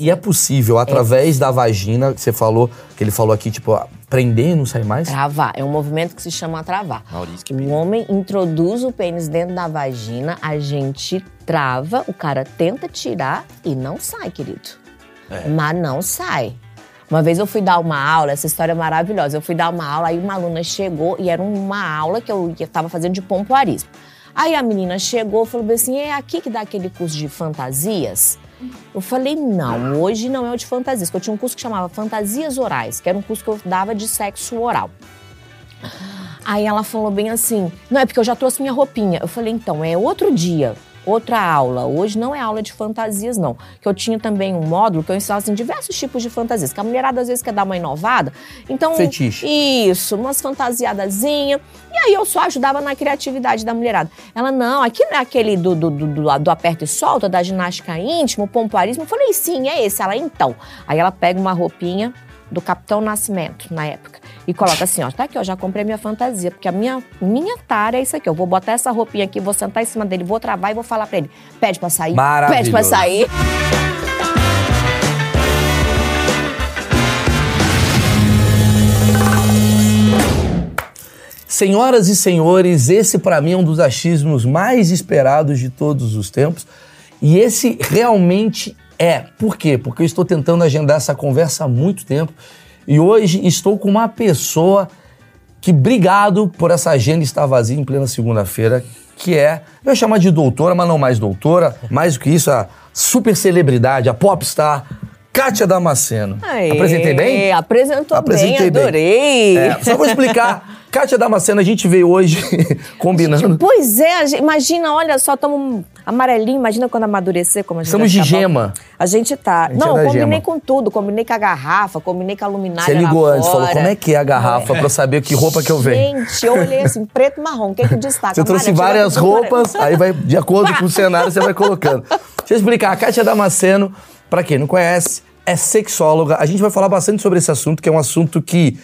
E é possível, através da vagina, que você falou, que ele falou aqui, tipo, prender e não sair mais? Travar. É um movimento que se chama travar. Maurício, que O homem introduz o pênis dentro da vagina, a gente trava, o cara tenta tirar e não sai, querido. Mas não sai. Uma vez eu fui dar uma aula, essa história é maravilhosa. Eu fui dar uma aula, aí uma aluna chegou e era uma aula que eu estava fazendo de pompoarismo. Aí a menina chegou e falou bem assim: é aqui que dá aquele curso de fantasias? Eu falei, não, hoje não é o de fantasias, eu tinha um curso que chamava Fantasias Orais, que era um curso que eu dava de sexo oral. Aí ela falou bem assim: não, é porque eu já trouxe minha roupinha. Eu falei, então, é outro dia, outra aula. Hoje não é aula de fantasias, não. Que eu tinha também um módulo que eu ensinava assim, diversos tipos de fantasias. Que a mulherada às vezes quer dar uma inovada. Então. Fetiche. Isso, umas fantasiadazinhas. E aí eu só ajudava na criatividade da mulherada. Ela, não, aqui não é aquele do, do, do, do, do aperto e solta, da ginástica íntima, o pompoarismo. Eu falei, sim, é esse. Ela, então. Aí ela pega uma roupinha do Capitão Nascimento, na época. E coloca assim, ó, tá aqui, ó, já comprei minha fantasia, porque a minha, minha tara é isso aqui, eu vou botar essa roupinha aqui, vou sentar em cima dele, vou travar e vou falar pra ele, pede pra sair, pede pra sair. Senhoras e senhores, esse pra mim é um dos achismos mais esperados de todos os tempos. E esse realmente é. Por quê? Porque eu estou tentando agendar essa conversa há muito tempo. E hoje estou com uma pessoa que, obrigado por essa agenda estar vazia em plena segunda-feira, que é, eu ia chamar de doutora, mas não mais doutora, mais do que isso, a super celebridade, a popstar, Kátia Damasceno. Aê, Apresentei bem? Apresentou Apresentei bem, bem. adorei. É, só vou explicar. Kátia Damasceno, a gente veio hoje combinando. Pois é, gente- imagina, olha só, estamos amarelinho, imagina quando amadurecer como a gente Estamos de bom. gema. A gente tá. A gente não, é combinei gema. com tudo, combinei com a garrafa, combinei com a luminária Você ligou antes, fora. falou como é que é a garrafa pra eu saber que roupa que eu venho. Gente, eu olhei assim, preto e marrom, o que que destaca? Você trouxe várias roupas, aí vai, de acordo com o cenário, você vai colocando. Deixa eu explicar. A Kátia Damasceno, pra quem não conhece, é sexóloga. A gente vai falar bastante sobre esse assunto, que é um assunto que.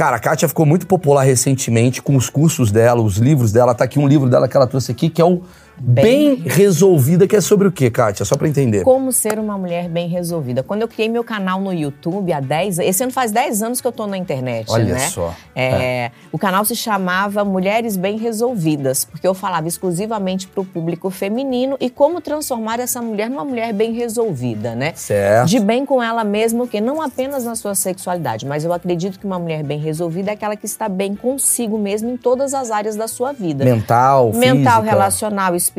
Cara, a Kátia ficou muito popular recentemente com os cursos dela, os livros dela. Tá aqui um livro dela que ela trouxe aqui, que é o Bem, Resolvida, que é sobre o quê, Kátia? Só pra entender. Como ser uma mulher bem resolvida. Quando eu criei meu canal no YouTube há 10 Esse ano faz 10 anos que eu tô na internet, Olha né? só. É, O canal se chamava Mulheres Bem Resolvidas, porque eu falava exclusivamente pro público feminino e como transformar essa mulher numa mulher bem resolvida, né? Certo. De bem com ela mesma, que não apenas na sua sexualidade, mas eu acredito que uma mulher bem resolvida é aquela que está bem consigo mesmo em todas as áreas da sua vida. Mental, Mental, física. relacional, espiritual,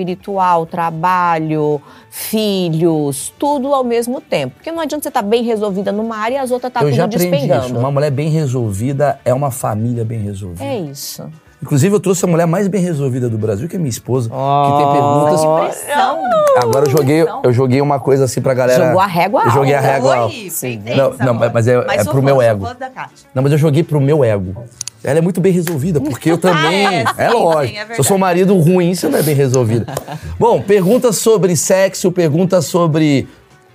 trabalho, filhos, tudo ao mesmo tempo. Porque não adianta você estar bem resolvida numa área e as outras tá eu tudo já aprendi despengando. isso. Uma mulher bem resolvida é uma família bem resolvida. É isso. Inclusive, eu trouxe a mulher mais bem resolvida do Brasil, que é minha esposa, que tem perguntas. Pressão. Agora eu joguei, eu joguei uma coisa assim pra galera. Jogou a régua Eu joguei a régua alta. Sim. Não, não, mas é- é sou pro fã, meu ego. Não, mas eu joguei pro meu ego. Ela é muito bem resolvida, porque eu também. é, sim, é lógico. sim, é Se eu sou marido ruim, você não é bem resolvida. Bom, perguntas sobre sexo, perguntas sobre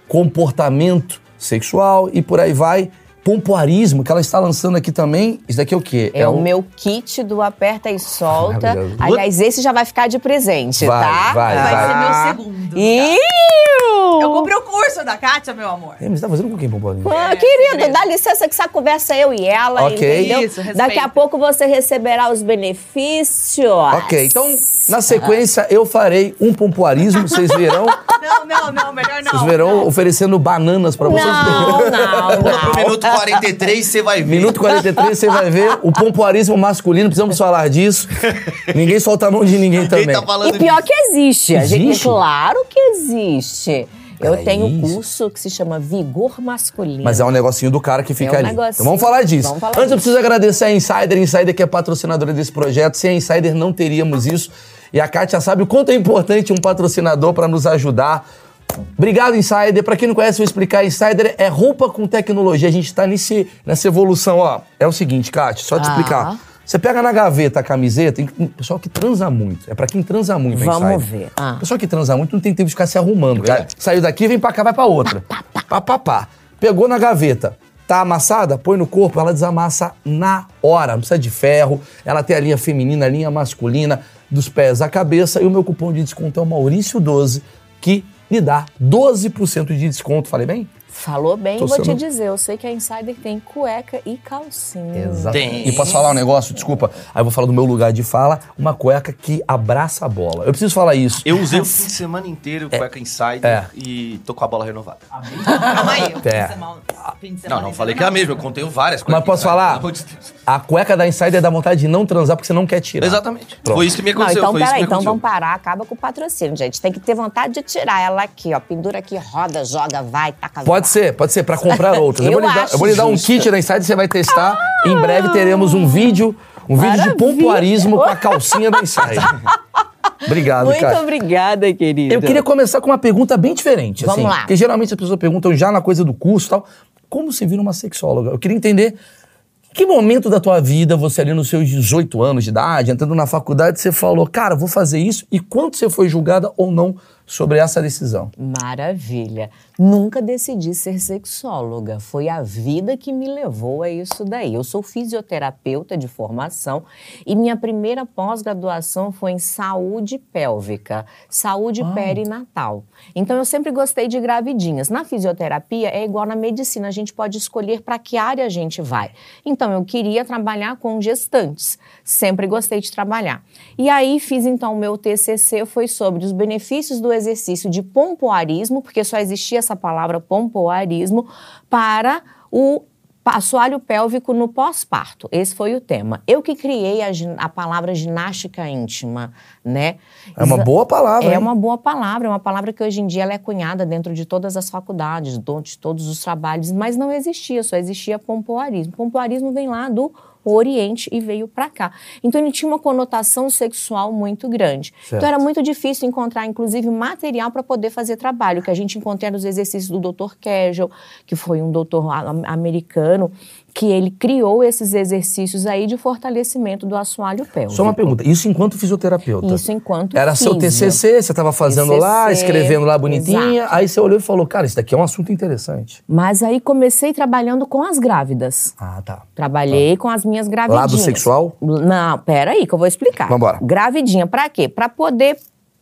comportamento sexual e por aí vai. Pompoarismo, que ela está lançando aqui também. Isso daqui é o quê? É, o meu kit do aperta e solta. Aliás, esse já vai ficar de presente, Vai, tá? vai, Vai vai. ser meu segundo. Iu! Eu comprei o curso da Kátia, meu amor. É, mas você tá fazendo com quem, pompoarismo? Ah, É, querido, dá licença que essa conversa é eu e ela, Ok. entendeu? Isso, respeita. Daqui a pouco você receberá os benefícios. Ok, então, na sequência, eu farei um pompoarismo, vocês verão. Não, não, não, melhor não. Vocês verão oferecendo bananas pra vocês. Não, não, Pula pro não. minuto 43, você vai ver. Minuto 43, você vai ver o pompoarismo masculino, precisamos falar disso. Ninguém solta a mão de ninguém Quem também. tá E pior que existe. A gente, Existe? claro que existe. Eu Peraí, tenho um curso que se chama Vigor Masculino. Mas é um negocinho do cara que fica É um ali. negocinho. Então vamos falar disso. Vamos falar Antes eu disso. preciso agradecer a Insider, Insider que é patrocinadora desse projeto. Sem a Insider não teríamos isso. E a Kátia sabe o quanto é importante um patrocinador para nos ajudar. Obrigado, Insider. Para quem não conhece, eu vou explicar. Insider é roupa com tecnologia. A gente tá nesse, nessa evolução, ó. É o seguinte, Kátia, só te Ah. explicar. Você pega na gaveta a camiseta, tem pessoal que transa muito. É pra quem transa muito, Vamos Insider. ver. Ah. Pessoal que transa muito não tem tempo de ficar se arrumando. Saiu daqui, vem pra cá, vai pra outra. Pá, pá, pá. Pegou na gaveta. Tá amassada? Põe no corpo, ela desamassa na hora. Não precisa de ferro. Ela tem a linha feminina, a linha masculina, dos pés à cabeça. E o meu cupom de desconto é o Maurício12, que lhe dá 12% de desconto. Falei bem? Falou bem, Tô vou te sendo- dizer, eu sei que a Insider tem cueca e calcinha. Exato. Tem. E posso falar um negócio? Desculpa. Aí eu vou falar do meu lugar de fala. Uma cueca que abraça a bola. Eu preciso falar isso. Eu usei o fim de semana inteiro cueca insider É. e tô com a bola renovada. Calma aí. o fim de É. Não, não falei que é a mesma, eu contei várias Mas cuecas posso insider, falar? pelo amor de Deus. A cueca da Insider dá vontade de não transar porque você não quer tirar. Exatamente. Pronto. Foi isso que me Não, aconteceu. então isso que peraí, então vamos parar, acaba com o patrocínio, gente. Tem que ter vontade de tirar ela aqui, ó. Pendura aqui, roda, joga, vai, taca Pode ser, pode ser, pra comprar outras. Eu, Eu vou lhe dar, eu vou lhe dar um kit da Insider, você vai testar. Em breve teremos um vídeo, um vídeo de pompoarismo com a calcinha da Insider. Obrigado, Muito cara. obrigada, querida. Eu queria começar com uma pergunta bem diferente. Vamos assim, lá. Porque geralmente as pessoas perguntam já na coisa do curso e tal. Como se vira uma sexóloga? Eu queria entender que momento da tua vida, você ali nos seus 18 anos de idade, entrando na faculdade, você falou, cara, vou fazer isso. E quanto você foi julgada ou não sobre essa decisão? Maravilha. Nunca decidi ser sexóloga. Foi a vida que me levou a isso daí. Eu sou fisioterapeuta de formação e minha primeira pós-graduação foi em saúde pélvica, saúde perinatal. Então eu sempre gostei de gravidinhas. Na fisioterapia é igual na medicina, a gente pode escolher para que área a gente vai. Então eu queria trabalhar com gestantes. Sempre gostei de trabalhar. E aí fiz então o meu TCC foi sobre os benefícios do exercício de pompoarismo, porque só existia essa palavra pompoarismo para o assoalho pélvico no pós-parto. Esse foi o tema. Eu que criei a, a palavra ginástica íntima, né? É uma boa palavra. é hein? uma boa palavra, é uma palavra que hoje em dia ela é cunhada dentro de todas as faculdades, de todos os trabalhos, mas não existia, só existia pompoarismo. Pompoarismo vem lá do Oriente e veio para cá. Então ele tinha uma conotação sexual muito grande. Certo. Então era muito difícil encontrar, inclusive, material para poder fazer trabalho, que a gente encontrou nos exercícios do Dr. Kegel, que foi um doutor americano, que ele criou esses exercícios aí de fortalecimento do assoalho pélvico. Só uma pergunta. Isso enquanto fisioterapeuta? Isso enquanto Era seu físio. TCC, você estava fazendo lá, TCC, escrevendo lá bonitinha. exato. Aí você olhou e falou, cara, isso daqui é um assunto interessante. Mas aí comecei trabalhando com as grávidas. Ah, tá. Trabalhei com as minhas gravidinhas. Lado sexual? Não, pera aí que eu vou explicar. Vambora. Gravidinha, pra quê? Pra poder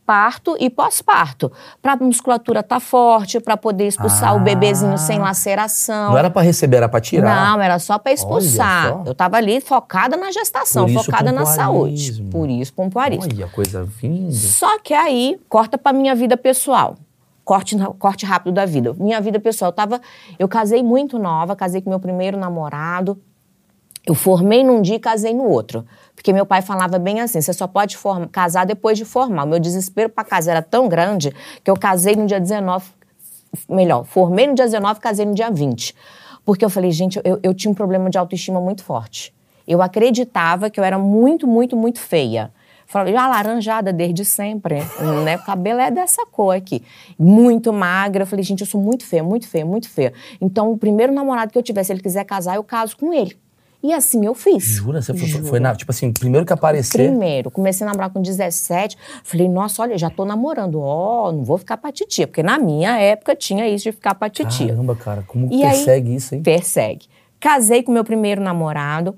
parto e pós-parto. Pra musculatura tá forte, pra poder expulsar Ah. o bebezinho sem laceração. Não era pra receber, era pra tirar. Não, era só pra expulsar. Só. Eu tava ali focada na gestação, isso focada na saúde. Por isso, pompoarismo. Olha a coisa vindo. Só que aí, corta pra minha vida pessoal. Corte, corte rápido da vida. Minha vida pessoal, eu tava. Eu casei muito nova, casei com meu primeiro namorado. Eu formei num dia e casei no outro. Porque meu pai falava bem assim: você só pode casar depois de formar. O meu desespero para casar era tão grande que eu casei no dia 19. Melhor, formei no dia 19 casei no dia 20. Porque eu falei, gente, eu, eu tinha um problema de autoestima muito forte. Eu acreditava que eu era muito, muito, muito feia. Falei, alaranjada desde sempre, né? O cabelo é dessa cor aqui. Muito magra. Eu falei, gente, eu sou muito feia, muito feia, muito feia. Então, o primeiro namorado que eu tiver, se ele quiser casar, eu caso com ele. E assim eu fiz. Jura? Você foi, foi na, tipo assim, primeiro que aparecer. Primeiro, comecei a namorar com 17. Falei, nossa, olha, já tô namorando. Ó, não vou ficar pra titia. Porque na minha época tinha isso de ficar pra titia. Caramba, cara, como E aí- persegue isso, hein? Persegue. Casei com meu primeiro namorado.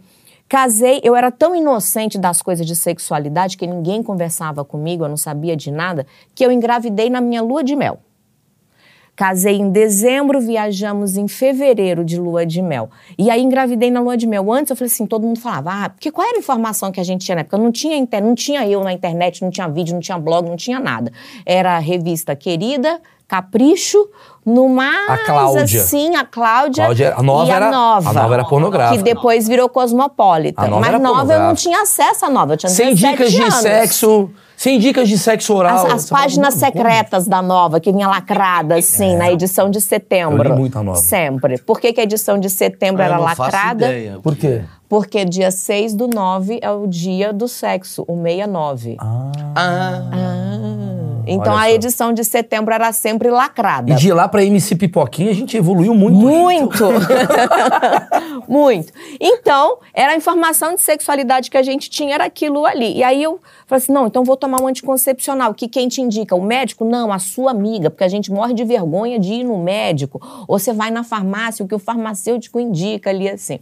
Casei, eu era tão inocente das coisas de sexualidade que ninguém conversava comigo, eu não sabia de nada, que eu engravidei na minha lua de mel. Casei em dezembro, viajamos em fevereiro de lua de mel. E aí engravidei na lua de mel. Antes eu falei assim, todo mundo falava, ah, porque qual era a informação que a gente tinha na época? Não tinha, inter... não tinha eu na internet, não tinha vídeo, não tinha blog, não tinha nada. Era a revista Querida, Capricho, no mais A Cláudia. assim, a Cláudia, Cláudia, a nova e a era- nova. a nova era pornográfica. Que depois virou Cosmopolita. A nova Mas era nova eu não tinha acesso à nova, eu tinha Sem 17 dicas de anos. sexo. Sem dicas de sexo oral. As, as páginas secretas da Nova, que vinha lacrada, assim, na edição de setembro. Eu li muito a Nova. Sempre. Por que, que a edição de setembro Ah, eu era lacrada? ideia. Por quê? Porque dia 6 do 9 é o dia do sexo, o 69. Ah. Ah. Então a edição de setembro era sempre lacrada. E de lá pra MC Pipoquinha, a gente evoluiu muito. Muito! Muito. Então, era a informação de sexualidade que a gente tinha, era aquilo ali. E aí eu falei assim: não, então vou tomar um anticoncepcional. Que quem te indica? O médico? Não, a sua amiga, porque a gente morre de vergonha de ir no médico. Ou você vai na farmácia, o que o farmacêutico indica ali assim.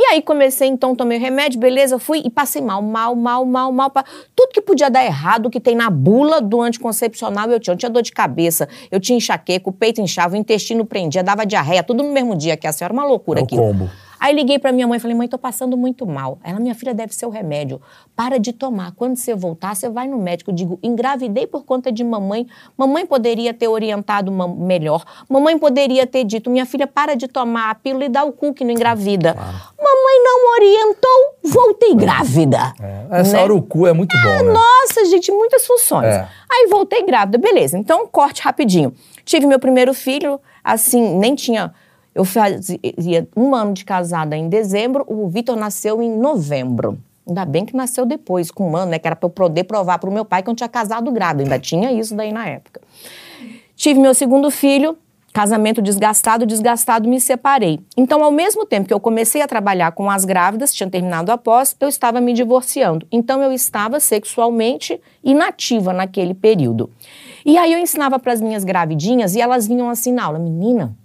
E aí comecei, então, tomei remédio, beleza, fui e passei mal, mal, mal, mal, mal. Tudo que podia dar errado, que tem na bula do anticoncepcional, eu tinha. Eu tinha dor de cabeça, eu tinha enxaqueca, o peito inchava, o intestino prendia, dava diarreia, tudo no mesmo dia, que a senhora, uma loucura É o aqui. combo. Aí liguei pra minha mãe e falei, mãe, tô passando muito mal. Ela, minha filha, deve ser o remédio. Para de tomar. Quando você voltar, você vai no médico. Eu digo, engravidei por conta de mamãe. Mamãe poderia ter orientado melhor. Mamãe poderia ter dito, minha filha, para de tomar a pílula e dá o cu que não engravida. Mamãe não orientou, voltei grávida. É, Essa Né? hora o cu é muito bom, né? Nossa, gente, muitas funções. É. Aí voltei grávida, beleza. Então, corte rapidinho. Tive meu primeiro filho, assim, nem tinha. Eu fazia um ano de casada em dezembro, o Vitor nasceu em novembro. Ainda bem que nasceu depois, com um ano, né? Que era pra eu poder provar pro meu pai que eu tinha casado grávida. Ainda tinha isso daí na época. Tive meu segundo filho, casamento desgastado, desgastado, me separei. Então, ao mesmo tempo que eu comecei a trabalhar com as grávidas, tinha terminado a pós, eu estava me divorciando. Então, eu estava sexualmente inativa naquele período. E aí eu ensinava para as minhas gravidinhas e elas vinham assim na aula, menina,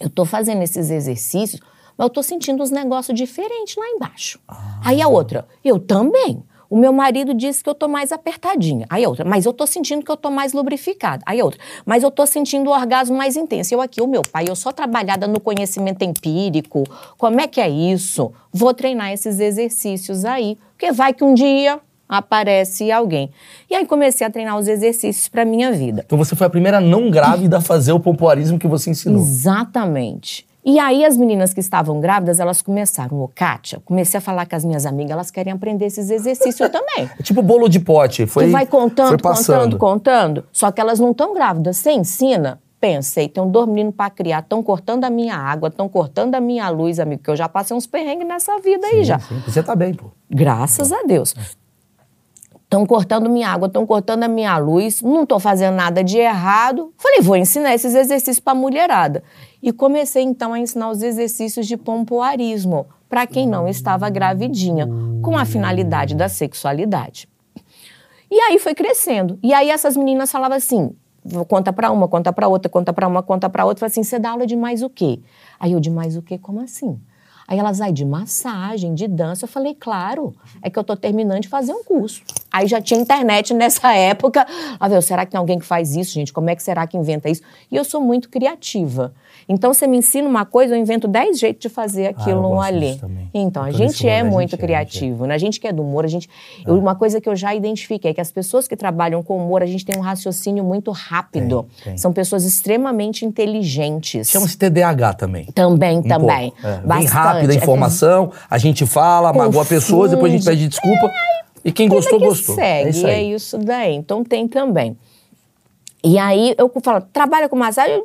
eu tô fazendo esses exercícios, mas eu tô sentindo uns negócios diferentes lá embaixo. Aí a outra, eu também. O meu marido disse que eu tô mais apertadinha. Aí a outra, mas eu tô sentindo que eu tô mais lubrificada. Aí a outra, mas eu tô sentindo o orgasmo mais intenso. Eu aqui, o meu pai, eu sou trabalhada no conhecimento empírico. Como é que é isso? Vou treinar esses exercícios aí. Porque vai que um dia aparece alguém. E aí comecei a treinar os exercícios para minha vida. Então você foi a primeira não grávida a fazer o pompoarismo que você ensinou. Exatamente. E aí as meninas que estavam grávidas, elas começaram, ô Kátia, comecei a falar com as minhas amigas, elas querem aprender esses exercícios também. É tipo bolo de pote. Foi, tu vai contando, foi contando, contando. Só que elas não estão grávidas. Você ensina, pensei, tem dois meninos para criar, estão cortando a minha água, estão cortando a minha luz, amigo, que eu já passei uns perrengues nessa vida aí já. Sim, Você tá bem, pô. Graças a Deus. Estão cortando minha água, estão cortando a minha luz, não estou fazendo nada de errado. Falei, vou ensinar esses exercícios para mulherada. E comecei então a ensinar os exercícios de pompoarismo para quem não estava gravidinha, com a finalidade da sexualidade. E aí foi crescendo. E aí essas meninas falavam assim: conta pra uma, conta pra outra, conta pra uma, conta pra outra. Falei assim: você dá aula de mais o quê? Aí eu, de mais o quê? Como assim? Aí elas, ai, de massagem, de dança. Eu falei, claro, é que eu tô terminando de fazer um curso. Aí já tinha internet nessa época. Ah, meu, será que tem alguém que faz isso, gente? Como é que será que inventa isso? E eu sou muito criativa. Então, você me ensina uma coisa, eu invento dez jeitos de fazer aquilo Ah, eu gosto ali. Então, a gente é muito gente é, a gente é. criativo, né? A gente que é do humor, a gente. eu- uma coisa que eu já identifiquei é que as pessoas que trabalham com humor, a gente tem um raciocínio muito rápido. Tem, tem. São pessoas extremamente inteligentes. Chama-se TDAH também. Também, Um também. pouco. É, Bem rápida a É informação, a gente fala, magoa pessoas, depois a gente pede desculpa. E quem gostou, que gostou. segue, é isso é isso daí. Então tem também. E aí eu falo, trabalha com massagem?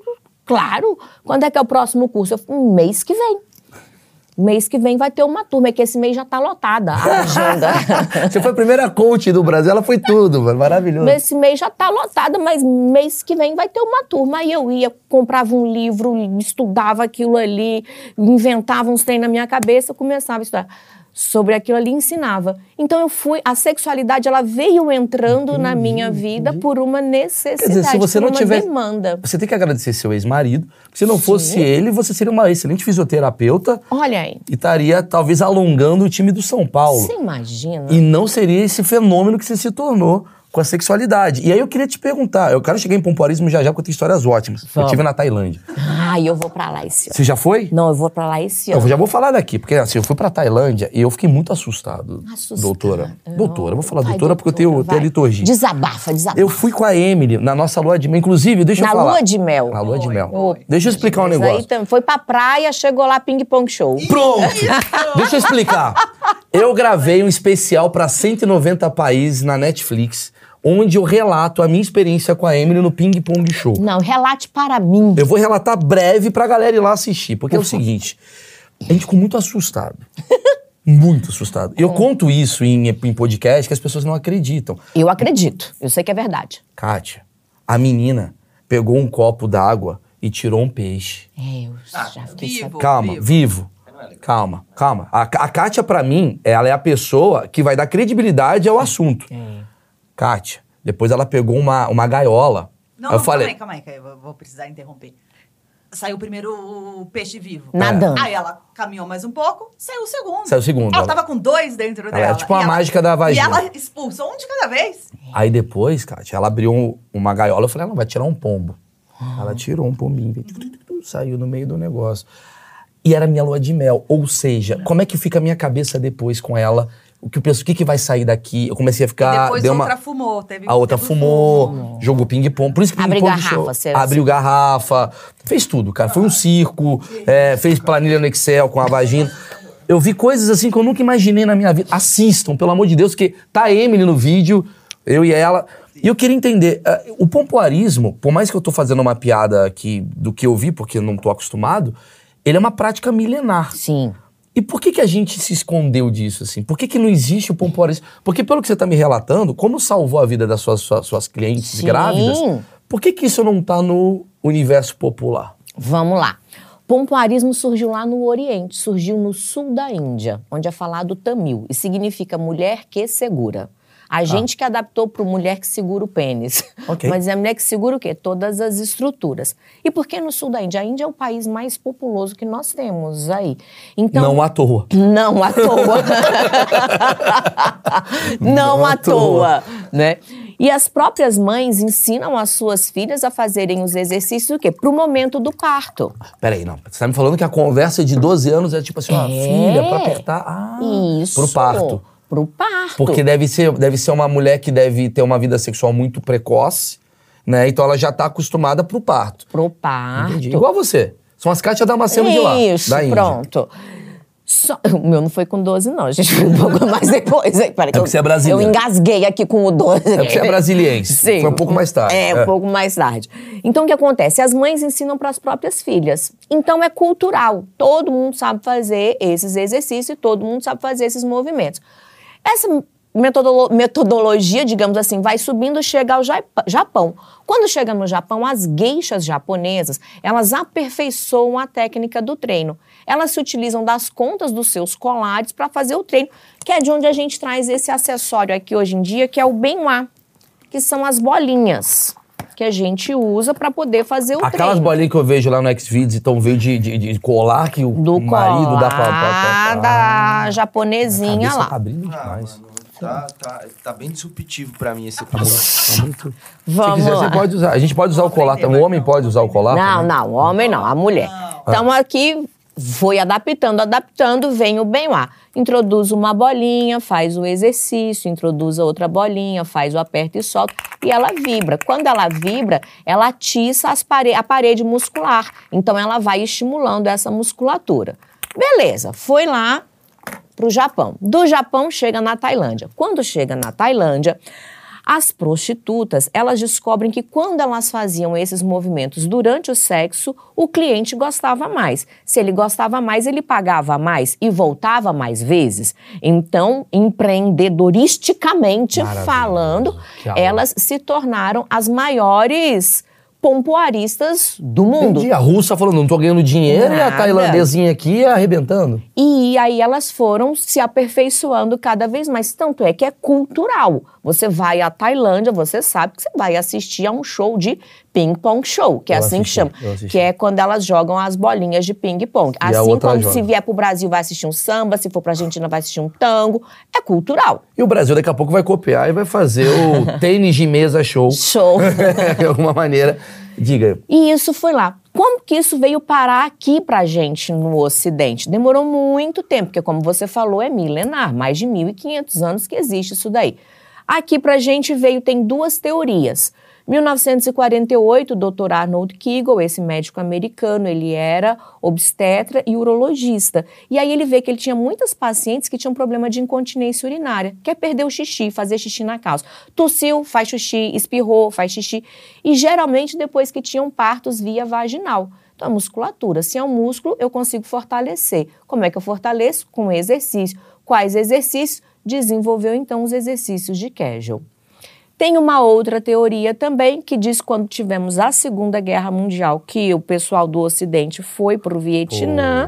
Claro. Quando é que é o próximo curso? Eu falo, um mês que vem. Mês que vem vai ter uma turma, é que esse mês já tá lotada a agenda. Você foi a primeira coach do Brasil, ela foi tudo, mano. Maravilhoso. Esse mês já tá lotada, mas mês que vem vai ter uma turma. Aí eu ia, comprava um livro, estudava aquilo ali, inventava uns trem na minha cabeça, começava a estudar sobre aquilo ali ensinava. Então eu fui, a sexualidade ela veio entrando na minha vida por uma necessidade, Quer dizer, se você por não uma tiver. demanda. Você tem que agradecer seu ex-marido. porque Se não fosse ele, você seria uma excelente fisioterapeuta Olha aí, e estaria talvez alongando o time do São Paulo. você imagina? E não seria esse fenômeno que você se tornou com a sexualidade. E aí eu queria te perguntar, eu quero chegar em pompoarismo já já, porque eu tenho histórias ótimas. Eu Vamos. estive na Tailândia. Ai, eu vou pra lá esse ano. Você já foi? Não, eu vou pra lá esse Eu ano. já vou falar daqui, porque assim, eu fui pra Tailândia e eu fiquei muito assustado. Assustado. Doutora. Doutora, eu vou falar Vai, doutora, porque eu tenho, doutora, tenho a liturgia. Desabafa, desabafa. Eu fui com a Emily na nossa lua de mel. Inclusive, deixa Na eu falar. lua de mel. Na lua de mel. Oi. Deixa eu explicar um negócio. Aí tam- foi pra praia, chegou lá, ping-pong show. Pronto! Deixa eu explicar. Eu gravei um especial para 190 países na Netflix, onde eu relato a minha experiência com a Emily no Ping Pong Show. Não, relate para mim. Eu vou relatar breve pra galera ir lá assistir, porque é o seguinte, a gente ficou muito assustado. Muito assustado. Eu conto isso em, em podcast que as pessoas não acreditam. Eu acredito. Eu sei que é verdade. Kátia, a menina pegou um copo d'água e tirou um peixe. É, eu Ah, já fiquei vivo. sabendo. Calma, vivo. é. Calma, calma. A, a Kátia, pra mim, ela é a pessoa que vai dar credibilidade ao assunto. É. Kátia, depois ela pegou uma, uma gaiola. Não, eu não, falei, calma aí, calma aí, que eu vou precisar interromper. saiu primeiro o peixe vivo. Nadando. Aí ela caminhou mais um pouco, saiu o segundo. Saiu o segundo. Ela Ela- tava com dois dentro Ela dela. é tipo a ela- mágica da vagina. E ela expulsou um de cada vez. Aí depois, Kátia, ela abriu um- uma gaiola. Eu falei, ela vai tirar um pombo. Ela tirou um pombinho, tu, saiu no meio do negócio. E era minha lua de mel. Ou seja, como é que fica a minha cabeça depois com ela? O que eu penso, o que, que vai sair daqui? Eu comecei a ficar. Depois deu a uma- outra fumou. Teve, A outra teve fumou, jogou ping-pong. Por isso que Abriu ping-pong garrafa, show- você- Abriu garrafa, fez tudo, cara. Foi um circo, é, fez planilha no Excel com a vagina. Eu vi coisas assim que eu nunca imaginei na minha vida. Assistam, pelo amor de Deus, que tá a Emily no vídeo, eu e ela. E eu queria entender, eh, o pompoarismo, por mais que eu tô fazendo uma piada aqui do que eu vi, porque eu não tô acostumado, ele é uma prática milenar. Sim. E por que, que a gente se escondeu disso, assim? Por que, que não existe o pompoarismo? Porque pelo que você está me relatando, como salvou a vida das suas, suas, suas clientes Sim. grávidas, por que, que isso não está no universo popular? Vamos lá. Pompoarismo surgiu lá no Oriente, surgiu no sul da Índia, onde é falado tamil e significa mulher que segura. A gente que adaptou para mulher que segura o pênis. Ok. Mas é a mulher que segura o quê? Todas as estruturas. E por que no sul da Índia? A Índia é o país mais populoso que nós temos aí. Então, não à toa. não à toa. não à toa, né? E as próprias mães ensinam as suas filhas a fazerem os exercícios o quê? Pro momento do parto. Peraí, não. Você tá me falando que a conversa de 12 anos é tipo assim, ó, É. filha, pra apertar. Ah, Isso. Pro parto. Pro parto. Porque deve ser, deve ser uma mulher que deve ter uma vida sexual muito precoce, né? Então ela já tá acostumada pro parto. Pro parto. Entendi. Igual você. São as Kátia Damasceno de lá. Isso, da Índia. pronto. Só- o meu não foi com 12, não. A gente foi um pouco mais depois. Aí, peraí, que porque eu- você é brasileira. Eu engasguei aqui com o 12. É porque você é brasiliense. Sim. Foi um pouco mais tarde. É, um pouco mais tarde. Então, o que acontece? As mães ensinam para as próprias filhas. Então, é cultural. Todo mundo sabe fazer esses exercícios e todo mundo sabe fazer esses movimentos. Essa metodolo- metodologia, digamos assim, vai subindo, chega ao Jap- Japão. Quando chega no Japão, as geixas japonesas, elas aperfeiçoam a técnica do treino. Elas se utilizam das contas dos seus colares para fazer o treino, que é de onde a gente traz esse acessório aqui hoje em dia, que é o benwa, que são as bolinhas que a gente usa para poder fazer o Aquelas treino. bolinhas que eu vejo lá no Xvideos, então veio de, de, de colar que o do marido dá pra... pra, colar pra, da a japonesinha lá. tá abrindo Ah, demais. mano, tá, tá, tá bem disruptivo pra mim esse Tá episódio. muito... Vamos Se quiser, lá. você pode usar. A gente pode usar o colar também. O homem pode usar o colar Não, também? não, o homem não, a mulher. Então aqui foi adaptando, adaptando, vem o bem lá. Introduz uma bolinha, faz o exercício, introduz outra bolinha, faz o aperta e solta e ela vibra. Quando ela vibra, ela atiça pare a parede muscular. Então ela vai estimulando essa musculatura. Beleza, foi lá para o Japão. Do Japão chega na Tailândia. Quando chega na Tailândia, as prostitutas, elas descobrem que quando elas faziam esses movimentos durante o sexo, o cliente gostava mais. Se ele gostava mais, ele pagava mais e voltava mais vezes. Então, empreendedoristicamente falando, elas se tornaram as maiores pompoaristas do mundo. Entendi. A russa falando, não tô ganhando dinheiro, e a Nada. tailandesinha aqui arrebentando. E aí elas foram se aperfeiçoando cada vez mais. Tanto é que é cultural. Você vai à Tailândia, você sabe que você vai assistir a um show de ping-pong show, que é Eu assim que assisti, chama. eu assisti. Que é quando elas jogam as bolinhas de ping-pong. Assim como joga. se vier pro Brasil vai assistir um samba, se for pra Argentina vai assistir um tango. É cultural. E o Brasil daqui a pouco vai copiar e vai fazer o tênis de mesa show. Show. de alguma maneira. Diga. E isso foi lá. Como que isso veio parar aqui pra gente no Ocidente? Demorou muito tempo, porque como você falou, é milenar, mais de 1.500 anos que existe isso daí. Aqui pra gente veio, tem duas teorias. 1948, o Dr. Arnold Kegel, esse médico americano, ele era obstetra e urologista. E aí ele vê que ele tinha muitas pacientes que tinham problema de incontinência urinária, que é perder o xixi, fazer xixi na calça. Tossiu, faz xixi, espirrou, faz xixi. E geralmente depois que tinham partos via vaginal. Então, a musculatura. Se é um músculo, eu consigo fortalecer. Como é que eu fortaleço? Com exercício. Quais exercícios? Desenvolveu, então, os exercícios de Kegel. Tem uma outra teoria também que diz que quando tivemos a Segunda Guerra Mundial, que o pessoal do Ocidente foi para o Vietnã,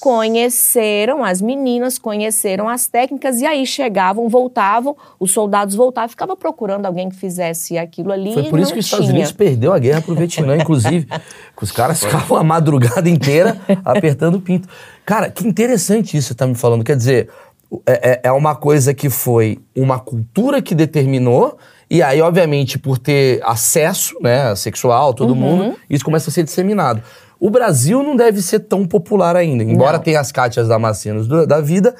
conheceram, as meninas conheceram as técnicas e aí chegavam, voltavam, os soldados voltavam, ficava procurando alguém que fizesse aquilo ali. Foi e por isso não que os Estados tinha. Unidos perdeu a guerra pro Vietnã, inclusive. que os caras ficavam a madrugada inteira apertando o pinto. Cara, que interessante isso que você tá me falando. Quer dizer, é, é- é uma coisa que foi uma cultura que determinou, e aí, obviamente, por ter acesso, né, sexual, todo Uhum. mundo, isso começa a ser disseminado. O Brasil não deve ser tão popular ainda, embora Não. tenha as Cátias Damascenos do- da vida,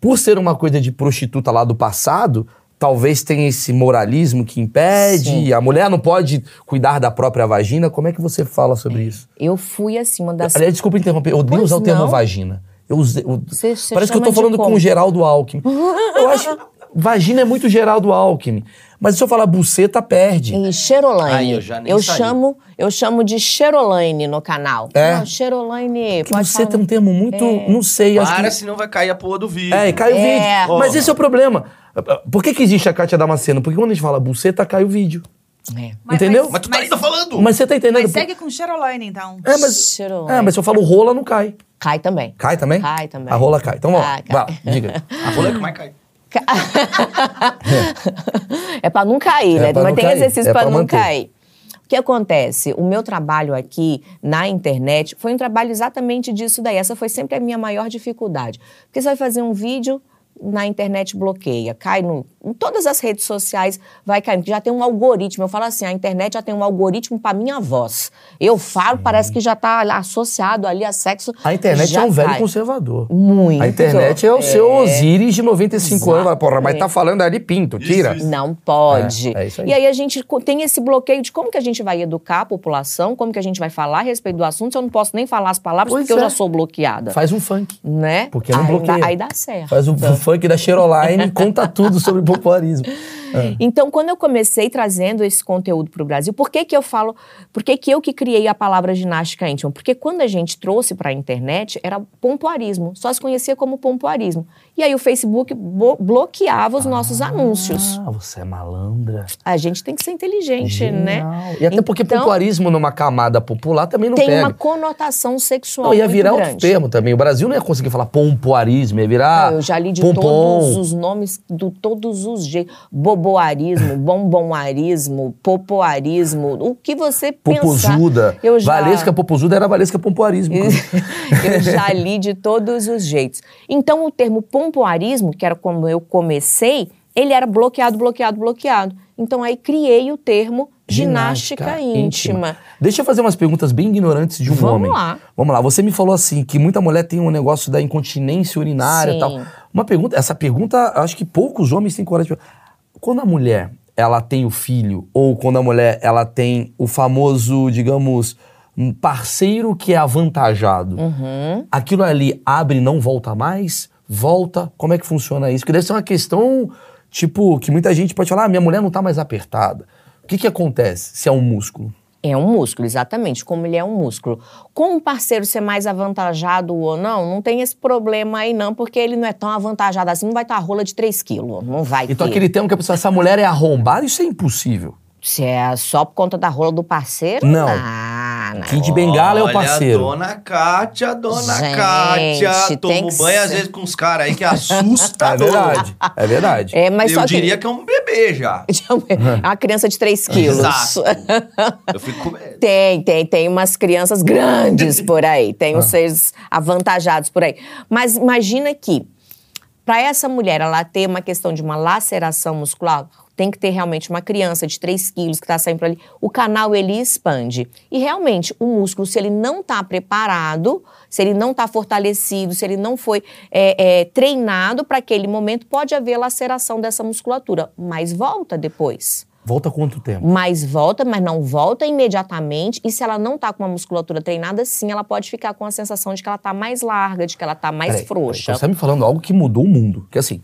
por ser uma coisa de prostituta lá do passado, talvez tenha esse moralismo que impede, Sim. a mulher não pode cuidar da própria vagina. Como é que você fala sobre isso? Eu fui assim, uma das. Aliás, desculpa interromper, eu odeio Pois usar o termo vagina. Eu usei, eu- Você- você parece que eu tô falando com o Geraldo Alckmin. Eu acho vagina é muito Geraldo Alckmin. Mas se eu falar buceta, perde. E Cherolaine. Aí, eu já nem eu saí. chamo, eu chamo de Cherolaine no canal. É? Não, Cherolaine. Porque buceta é falar. um termo muito. Não sei, acho Para, que. senão vai cair a porra do vídeo. É, e cai o É. vídeo. Mas Porra. esse é o problema. Por que, que existe a Kátia Damasceno? Porque quando a gente fala buceta, cai o vídeo. É. Mas- Entendeu? Mas tu tá ainda falando. Mas você tá entendendo? Mas segue com Cheroline, então. É, mas, Cheirolaine. é, mas se eu falo rola, não cai. Cai também. Cai também? Cai também. A rola cai. Então vamos lá. Cai, cai. Vai diga. A rola é que mais cai. é pra não cair, É né? Mas tem cair, exercício é pra pra não manter. cair. O que acontece? O meu trabalho aqui na internet foi um trabalho exatamente disso daí. Essa foi sempre a minha maior dificuldade. Porque você vai fazer um vídeo, na internet bloqueia, cai no, em todas as redes sociais, vai cair. Já tem um algoritmo. Eu falo assim, a internet já tem um algoritmo para minha voz. Eu falo, parece que já está associado ali a sexo. A internet já é um velho cai. conservador. Muito. A internet é o seu Osiris de 95 anos. Fala, Porra, mas tá falando ali pinto, tira. Não pode. É, é isso aí. E aí a gente tem esse bloqueio de como que a gente vai educar a população, como que a gente vai falar a respeito do assunto, se eu não posso nem falar as palavras Pois porque eu é. já sou bloqueada. Faz um funk. Né? Porque não aí, bloqueia. dá- aí dá certo. Faz o funk da Cheroline e conta tudo sobre popularismo. É. Então, quando eu comecei trazendo esse conteúdo para o Brasil, por que que eu falo, por que que eu que criei a palavra ginástica íntima? Porque quando a gente trouxe para a internet, era pompoarismo, só se conhecia como pompoarismo. E aí o Facebook bo- bloqueava os nossos anúncios. Ah, você é malandra. A gente tem que ser inteligente, né? Genial. E até porque Então- popularismo numa camada popular também não Tem pega. uma conotação sexual Não, ia virar outro grande. termo também. O Brasil não ia conseguir falar pompoarismo, ia virar Eu já li de pompom. todos os nomes, de todos os jeitos. Boboarismo, bombomarismo, popoarismo, o que você pensar. Popozuda. Eu já, Valesca Popozuda era Valesca Pompoarismo. eu já li de todos os jeitos. Então, o termo pompoarismo, que era como eu comecei, ele era bloqueado, bloqueado, bloqueado. Então, aí criei o termo ginástica, íntima. Deixa eu fazer umas perguntas bem ignorantes de um Vamos homem. lá. Vamos lá. Você me falou assim que muita mulher tem um negócio da incontinência urinária Sim. e tal. Uma pergunta, essa pergunta, acho que poucos homens têm coragem de Quando a mulher, ela tem o filho ou quando a mulher, ela tem o famoso, digamos, um parceiro que é avantajado. Uhum. Aquilo ali abre e não volta mais? Volta? Como é que funciona isso? Porque deve ser uma questão, tipo, que muita gente pode falar, ah, minha mulher não tá mais apertada. O que que acontece se é um músculo? É um músculo, exatamente, como ele é um músculo. Com o parceiro ser mais avantajado ou não, não tem esse problema aí não, porque ele não é tão avantajado assim, não vai estar rola de 3 quilos, não vai Então ter. aquele termo que a pessoa, essa mulher é arrombada, isso é impossível. Se é só por conta da rola do parceiro, Não. não, não. Kid Bengala é o Olha, parceiro. Dona Kátia, Dona Gente, Kátia. Que banho às ser. vezes com os caras aí que assusta. É verdade, é verdade. É, mas Eu só diria que é um bebê já. que... É uma criança de 3 quilos. Exato. Eu fico com medo. Tem, tem, tem umas crianças grandes por aí, tem Ah. uns seres avantajados por aí. Mas imagina que, para essa mulher, ela ter uma questão de uma laceração muscular, tem que ter realmente uma criança de 3 quilos que está saindo por ali, o canal ele expande. E realmente, o músculo, se ele não está preparado, se ele não está fortalecido, se ele não foi é, é, treinado para aquele momento, pode haver laceração dessa musculatura, mas volta depois Volta quanto tempo? mas volta, mas não volta imediatamente. E se ela não tá com uma musculatura treinada, sim, ela pode ficar com a sensação de que ela tá mais larga, de que ela tá mais Peraí, frouxa. Você tá me falando algo que mudou o mundo. Que assim,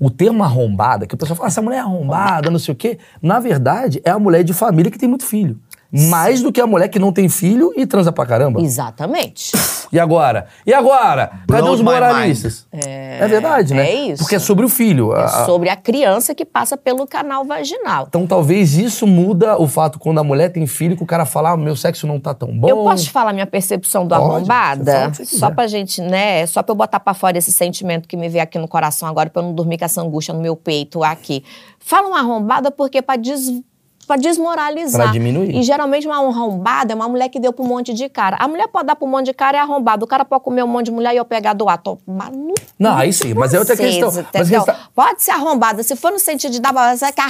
o termo arrombada, que o pessoal fala, essa mulher é arrombada, não sei o quê. Na verdade, é a mulher de família que tem muito filho. Mais do que a mulher que não tem filho e transa pra caramba. Exatamente. E agora? E agora? Cadê Blows os moralistas? É, verdade, né? é isso. Porque é sobre o filho. É A- sobre a criança que passa pelo canal vaginal. Então talvez isso muda o fato quando a mulher tem filho que o cara fala, ah, meu sexo não tá tão bom. Eu posso te falar minha percepção do Pode, arrombada? Só pra gente, né? Só pra eu botar pra fora esse sentimento que me veio aqui no coração agora, pra eu não dormir com essa angústia no meu peito aqui. Fala uma arrombada porque pra, des, pra desmoralizar. Pra diminuir. E geralmente uma arrombada é uma mulher que deu pra um monte de cara. A mulher pode dar pra um monte de cara e é arrombada. O cara pode comer um monte de mulher e eu pegar do ato. Não, aí sim, mas é outra questão. Mas questão- Pode ser arrombada. Se for no sentido de dar pra você, ficar.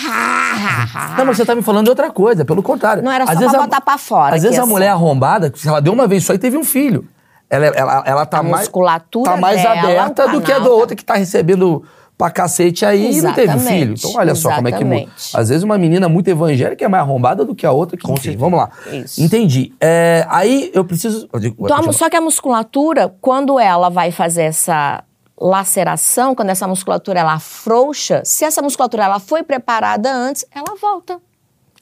Não, mas você tá me falando de outra coisa, pelo contrário. Não, era só Às pra vezes a- botar pra fora Às vezes a mulher arrombada, se ela deu uma vez só e teve um filho. Ela, ela, ela tá A mais. musculatura tá mais dela, aberta do que a do outra que tá recebendo pra cacete aí e não teve Exatamente, filho. Então, olha só como é que muda. exatamente. Às vezes uma menina muito evangélica é mais arrombada do que a outra que não tem. Vamos lá. Isso. Entendi. É, aí eu preciso. eu digo- Então, só que a musculatura, quando ela vai fazer essa laceração, quando essa musculatura ela afrouxa, se essa musculatura ela foi preparada antes, ela volta.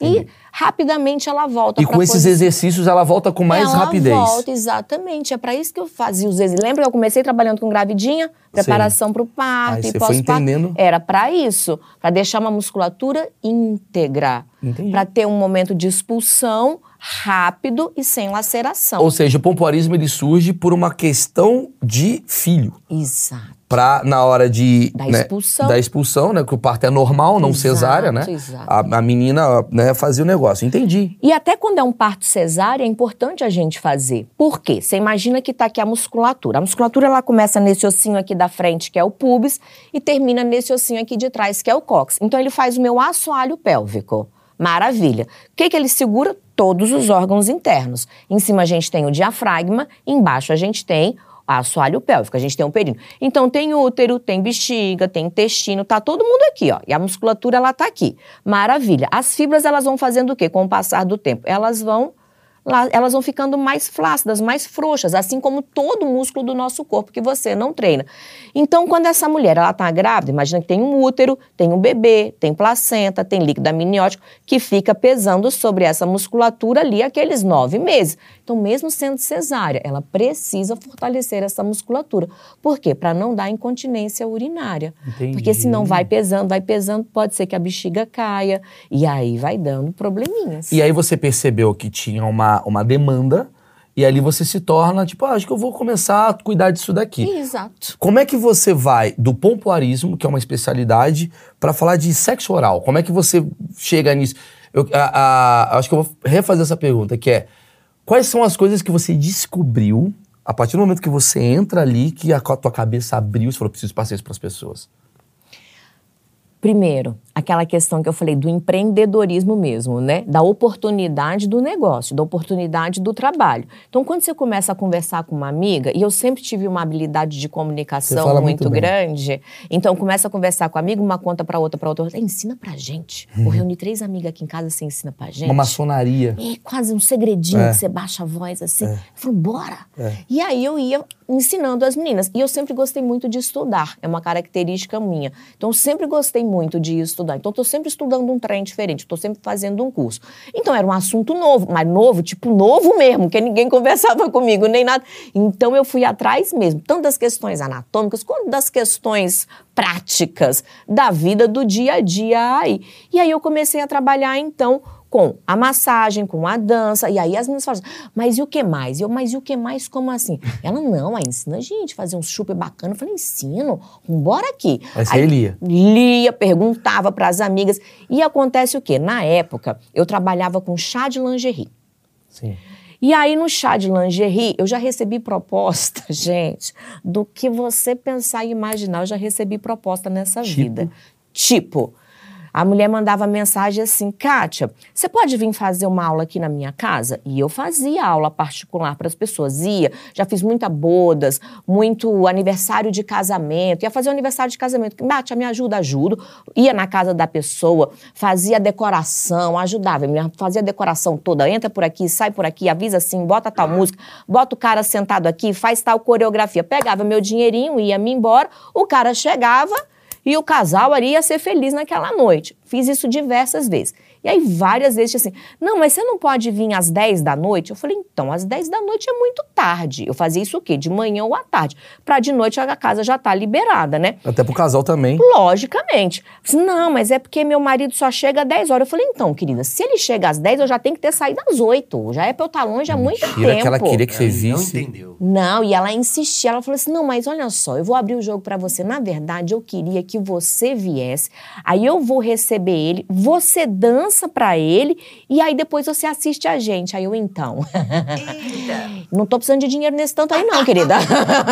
E rapidamente ela volta E com esses posição. exercícios ela volta com mais ela rapidez. volta, exatamente. É para isso que eu fazia os exercícios. Lembra que eu comecei trabalhando com gravidinha? Preparação para o parto Aí e pós-parto. entendendo. Era para isso, para deixar uma musculatura íntegra, para ter um momento de expulsão rápido e sem laceração. Ou seja, o pompoarismo ele surge por uma questão de filho. Exato. Pra, na hora de. Da né, expulsão. Da expulsão, né? Que o parto é normal, não Exato, cesárea, né? exato. A, a menina né, fazia o negócio. Entendi. E até quando é um parto cesárea, é importante a gente fazer. Por quê? Você imagina que tá aqui a musculatura. A musculatura ela começa nesse ossinho aqui da frente, que é o pubis, e termina nesse ossinho aqui de trás, que é o cóccix. Então ele faz o meu assoalho pélvico. Maravilha. O que, que ele segura? Todos os órgãos internos. Em cima a gente tem o diafragma, embaixo a gente tem assoalho pélvico, a gente tem um períneo. Então tem útero, tem bexiga, tem intestino, tá todo mundo aqui, ó. E a musculatura ela tá aqui. Maravilha. As fibras elas vão fazendo o quê? Com o passar do tempo, elas vão elas vão ficando mais flácidas, mais frouxas, assim como todo músculo do nosso corpo que você não treina. Então, quando essa mulher ela tá grávida, imagina que tem um útero, tem um bebê, tem placenta, tem líquido amniótico que fica pesando sobre essa musculatura ali aqueles nove meses. Então, mesmo sendo cesárea, ela precisa fortalecer essa musculatura. Por quê? Para não dar incontinência urinária. Entendi. Porque senão vai pesando, vai pesando, pode ser que a bexiga caia e aí vai dando probleminhas. E aí você percebeu que tinha uma, uma demanda, e ali você se torna, tipo, ah, acho que eu vou começar a cuidar disso daqui. Exato. Como é que você vai do pompoarismo, que é uma especialidade, pra falar de sexo oral? Como é que você chega nisso? Eu, a- a- acho que eu vou refazer essa pergunta, que é quais são as coisas que você descobriu a partir do momento que você entra ali, que a, tua cabeça abriu e você falou, preciso passar isso pras pessoas? Primeiro, aquela questão que eu falei do empreendedorismo mesmo, né? Da oportunidade do negócio, da oportunidade do trabalho. Então, quando você começa a conversar com uma amiga, e eu sempre tive uma habilidade de comunicação muito, muito grande, então começa a conversar com a amiga, uma conta pra outra, pra outra, outra. ensina pra gente. Vou reunir três amigas aqui em casa, você ensina pra gente. Uma maçonaria. É quase um segredinho É. que você baixa a voz assim. Eu falo, bora! E aí eu ia ensinando as meninas. E eu sempre gostei muito de estudar, é uma característica minha. Então eu sempre gostei muito de estudar. Então eu tô sempre estudando um trem diferente, tô sempre fazendo um curso. Então era um assunto novo, mas novo, tipo novo mesmo, que ninguém conversava comigo, nem nada. Então eu fui atrás mesmo, tanto das questões anatômicas quanto das questões práticas da vida do dia a dia aí. E aí eu comecei a trabalhar então com a massagem, com a dança. E aí as meninas falam, assim, mas e o que mais? E eu, mas e o que mais? Como assim? Ela, não, aí ensina a gente fazer um super bacana. Eu falei, ensino, bora aqui. Aí você lia. Lia, perguntava para as amigas. E acontece o quê? Na época, eu trabalhava com chá de lingerie. Sim. E aí, no chá de lingerie, eu já recebi proposta, gente, do que você pensar e imaginar, eu já recebi proposta nessa Tipo? vida. Tipo, a mulher mandava mensagem assim: Kátia, você pode vir fazer uma aula aqui na minha casa? E eu fazia aula particular para as pessoas. Ia, já fiz muita bodas, muito aniversário de casamento. Ia fazer o aniversário de casamento. Kátia, me ajuda, ajudo. Ia na casa da pessoa, fazia a decoração, ajudava. Me Fazia a decoração toda. Entra por aqui, sai por aqui, avisa assim, bota tal música, bota o cara sentado aqui, faz tal coreografia. Pegava meu dinheirinho, ia-me embora. O cara chegava e o casal ali ia ser feliz naquela noite. Fiz isso diversas vezes. E aí, várias vezes, tinha assim, não, mas você não pode vir às 10 da noite? Eu falei, então, às 10 da noite é muito tarde. Eu fazia isso o quê? De manhã ou à tarde. Pra de noite a casa já tá liberada, né? Até pro casal também. Logicamente. Disse, não, mas é porque meu marido só chega às 10 horas. Eu falei, então, querida, se ele chega às 10, eu já tenho que ter saído às 8. Já é pra eu estar longe há muito Mentira tempo. que ela queria que você Ela não visse. entendeu. Não, e ela insistia. Ela falou assim: não, mas olha só, eu vou abrir o jogo pra você. Na verdade, eu queria que você viesse, aí eu vou receber ele, você dança pra ele, e aí depois você assiste a gente. Aí eu, então. Eita. Não tô precisando de dinheiro nesse tanto aí, não, querida.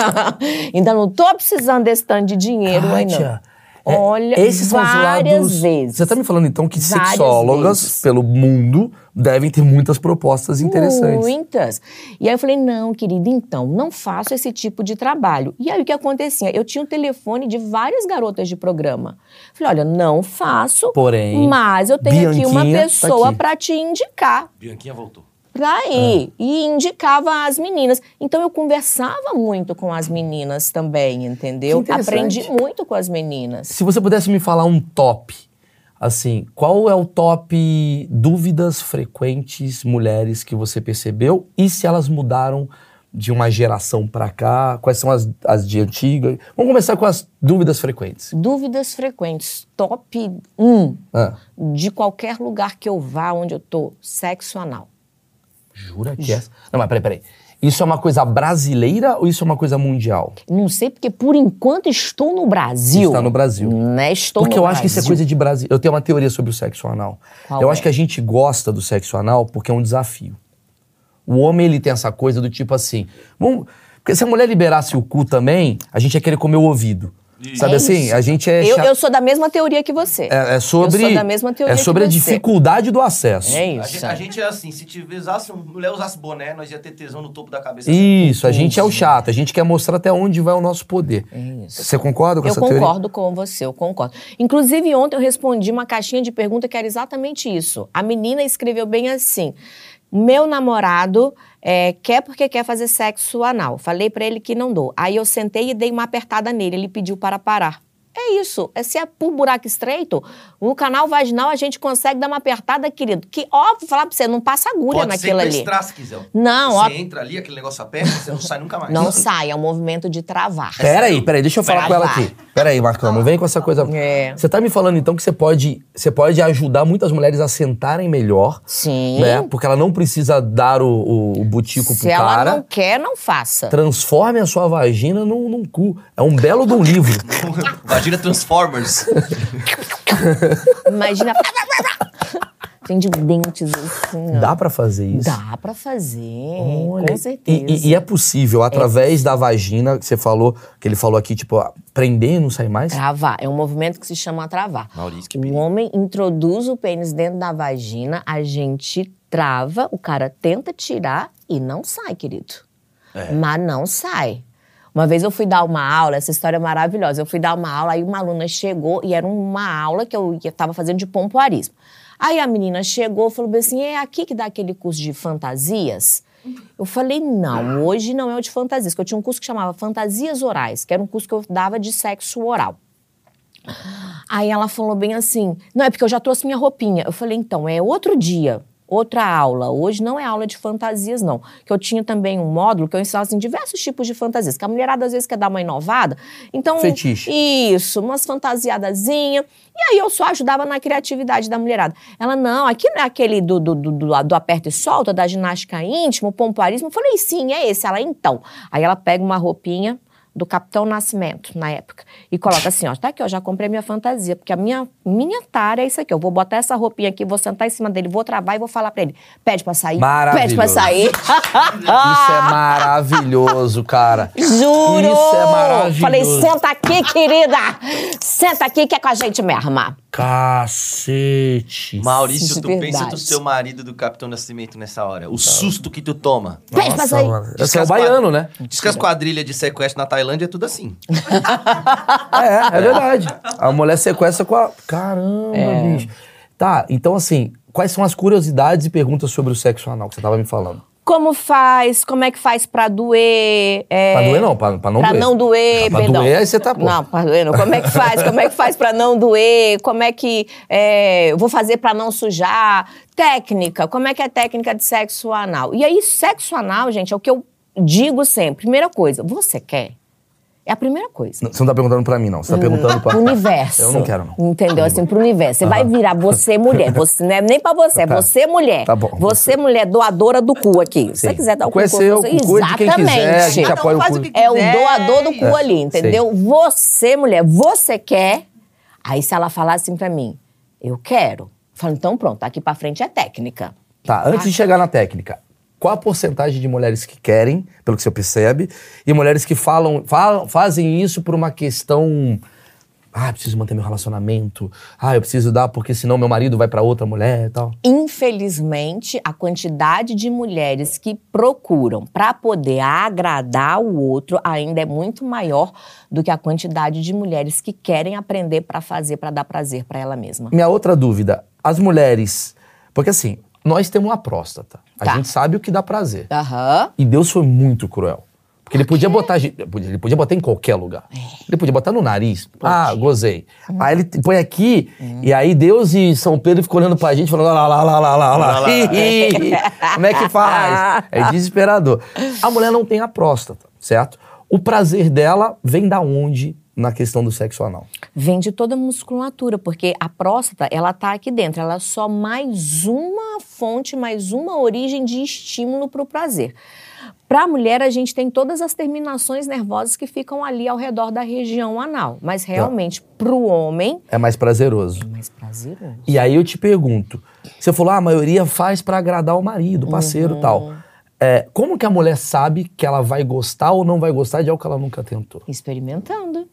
Ainda não tô precisando desse tanto de dinheiro aí, não. É, Olha, esses são os várias lados- vezes. Você tá me falando então que Várias sexólogas vezes. pelo mundo devem ter muitas propostas interessantes. Muitas. E aí eu falei, não, querida, então, não faço esse tipo de trabalho. E aí o que acontecia? Eu tinha o telefone de várias garotas de programa. Falei, olha, não faço, Porém, mas eu tenho aqui uma Bianquinha tá pessoa aqui. pra te indicar. Bianquinha voltou. Pra ir. E indicava as meninas. Então eu conversava muito com as meninas também, entendeu? Aprendi muito com as meninas. Se você pudesse me falar um top, assim, qual é o top dúvidas frequentes mulheres que você percebeu e se elas mudaram de uma geração pra cá? Quais são as, as de antiga? Vamos começar com as dúvidas frequentes. Dúvidas frequentes. Top 1 Ah, de qualquer lugar que eu vá, onde eu tô, sexo anal. Jura que é? Não, mas peraí, peraí. Isso é uma coisa brasileira ou isso é uma coisa mundial? Não sei porque por enquanto estou no Brasil. Está no Brasil. Né? Estou Porque no eu acho que isso é coisa de Brasil. Eu tenho uma teoria sobre o sexo anal. Qual eu é? acho que a gente gosta do sexo anal porque é um desafio. O homem, ele tem essa coisa do tipo assim. Vamos, porque se a mulher liberasse o cu também, a gente ia querer comer o ouvido. Sabe É assim? isso. A gente é. Eu, eu sou da mesma teoria que você. é, é sobre. Eu sou da mesma teoria é sobre que a você. dificuldade do acesso. É A isso. gente, a gente é assim, se usasse, mulher usasse boné, nós ia ter tesão no topo da cabeça. Isso, a gente é o chato, a gente quer mostrar até onde vai o nosso poder. isso. Você concorda com Eu essa teoria? concordo com você, eu concordo. Inclusive, ontem eu respondi uma caixinha de pergunta que era exatamente isso. A menina escreveu bem assim: Meu namorado é, quer porque quer fazer sexo anal. Falei pra ele que não dou. Aí eu sentei e dei uma apertada nele. Ele pediu para parar. É isso. É se é por buraco estreito, no canal vaginal a gente consegue dar uma apertada, querido. Que, óbvio, falar pra você, não passa agulha Pode ser naquilo ali. pestrar se quiser. Não, Você ó. entra ali, aquele negócio aperta, você não sai nunca mais. Não sai, é um movimento de travar. Peraí, peraí, deixa eu falar com ela Travar. aqui. Peraí, Marcão, não vem com essa coisa. É. Você tá me falando então que você pode, você pode ajudar muitas mulheres a sentarem melhor, Sim. né? Porque ela não precisa dar o, o, o butico Se pro ela cara. não quer, não faça. Transforme a sua vagina num, num cu. É um belo de um livro. Vagina Transformers. Imagina. Tem de dentes assim. ó. Dá pra fazer isso? Dá pra fazer. Olha, com certeza. E, e- e é possível, através da vagina, que você falou, que ele falou aqui, tipo, prender e não sair mais? Travar. É um movimento que se chama travar. Maurício, que O perigo. homem introduz o pênis dentro da vagina, a gente trava, o cara tenta tirar e não sai, querido. É. Mas não sai. Uma vez eu fui dar uma aula, essa história é maravilhosa. Eu fui dar uma aula, aí uma aluna chegou e era uma aula que eu estava fazendo de pompoarismo. Aí a menina chegou e falou assim: é aqui que dá aquele curso de fantasias? Eu falei, não, hoje não é o de fantasias, porque eu tinha um curso que chamava Fantasias Orais, que era um curso que eu dava de sexo oral. Aí ela falou bem assim: não, é porque eu já trouxe minha roupinha. Eu falei, então, é outro dia, outra aula. Hoje não é aula de fantasias, não. Que eu tinha também um módulo que eu ensinava assim, diversos tipos de fantasias. Que a mulherada às vezes quer dar uma inovada. Então. Fetiche. Isso, umas fantasiadazinhas. E aí eu só ajudava na criatividade da mulherada. Ela, não, aqui não é aquele do, do, do, do, aperta e solta, da ginástica íntima, o pompoarismo. Eu falei, sim, é esse. Ela, então. Aí ela pega uma roupinha do Capitão Nascimento, na época. E coloca assim, ó, tá aqui, ó, já comprei minha fantasia, porque a minha, minha tara é isso aqui, eu vou botar essa roupinha aqui, vou sentar em cima dele, vou travar e vou falar pra ele, pede pra sair, pede pra sair. Isso é maravilhoso, cara. Juro! Isso é maravilhoso. Falei, senta aqui, querida! Senta aqui que é com a gente mesma. Cacete. Maurício, Isso é tu pensa verdade. do seu marido do Capitão Nascimento nessa hora. O susto que tu toma. Pede pra sair. mano. Diz Esse que é o baiano, né? Diz que as quadrilhas de sequestro na Tailândia é tudo assim. É, é verdade. A mulher sequestra com a. Caramba, É. bicho. Tá, então assim, quais são as curiosidades e perguntas sobre o sexo anal que você tava me falando? Como faz? Como é que faz pra doer? É, Pra doer não, pra, pra não pra doer. não doer, Pra perdão. doer, aí você tá bom. Não, pra doer não. Como é que faz? Como é que faz pra não doer? Como é que é, vou fazer pra não sujar? Técnica. Como é que é a técnica de sexo anal? E aí, sexo anal, gente, é o que eu digo sempre. Primeira coisa, você quer? É a primeira coisa. Não, Você não tá perguntando pra mim, não. Você tá perguntando pra... Pro universo. Eu não quero, não. Entendeu? Assim, pro universo. Você vai virar você mulher. Você, não é nem pra você, é Tá. você mulher. Tá bom. Você mulher doadora do cu aqui. Se você quiser dar o O cu, cu é você, o cu é de quem quiser, a gente Exatamente. apoia o faz cu. É o doador do cu isso. ali, entendeu? Você, mulher, você quer. Aí se ela falar assim pra mim, eu quero. Eu falo, então pronto, daqui pra frente é técnica. Tá, antes de chegar na técnica, qual a porcentagem de mulheres que querem, pelo que você percebe, e mulheres que falam, falam fazem isso por uma questão. Ah, eu preciso manter meu relacionamento. Ah, eu preciso dar porque senão meu marido vai pra outra mulher e tal. Infelizmente, a quantidade de mulheres que procuram para poder agradar o outro ainda é muito maior do que a quantidade de mulheres que querem aprender para fazer, para dar prazer para ela mesma. Minha outra dúvida, as mulheres. Porque assim, nós temos uma próstata. A Tá. gente sabe o que dá prazer. Aham. E Deus foi muito cruel. Porque ele podia botar. a Ele podia botar em qualquer lugar. É. Ele podia botar no nariz. Ah, gozei. Uhum. Aí ele põe aqui, e aí Deus e São Pedro ficam olhando pra gente, falando: lá, lá, lá, lá, lá, lá. Ih, Como é que faz? É desesperador. A mulher não tem a próstata, certo? O prazer dela vem da onde na questão do sexo anal? Vem de toda a musculatura, porque a próstata, ela tá aqui dentro, ela é só mais uma fonte, mais uma origem de estímulo para o prazer. Para a mulher, a gente tem todas as terminações nervosas que ficam ali ao redor da região anal, mas realmente para o homem É mais prazeroso. é mais prazeroso. E aí eu te pergunto, você falou, ah, a maioria faz pra agradar o marido, o parceiro e tal. É, como que a mulher sabe que ela vai gostar ou não vai gostar de algo que ela nunca tentou? Experimentando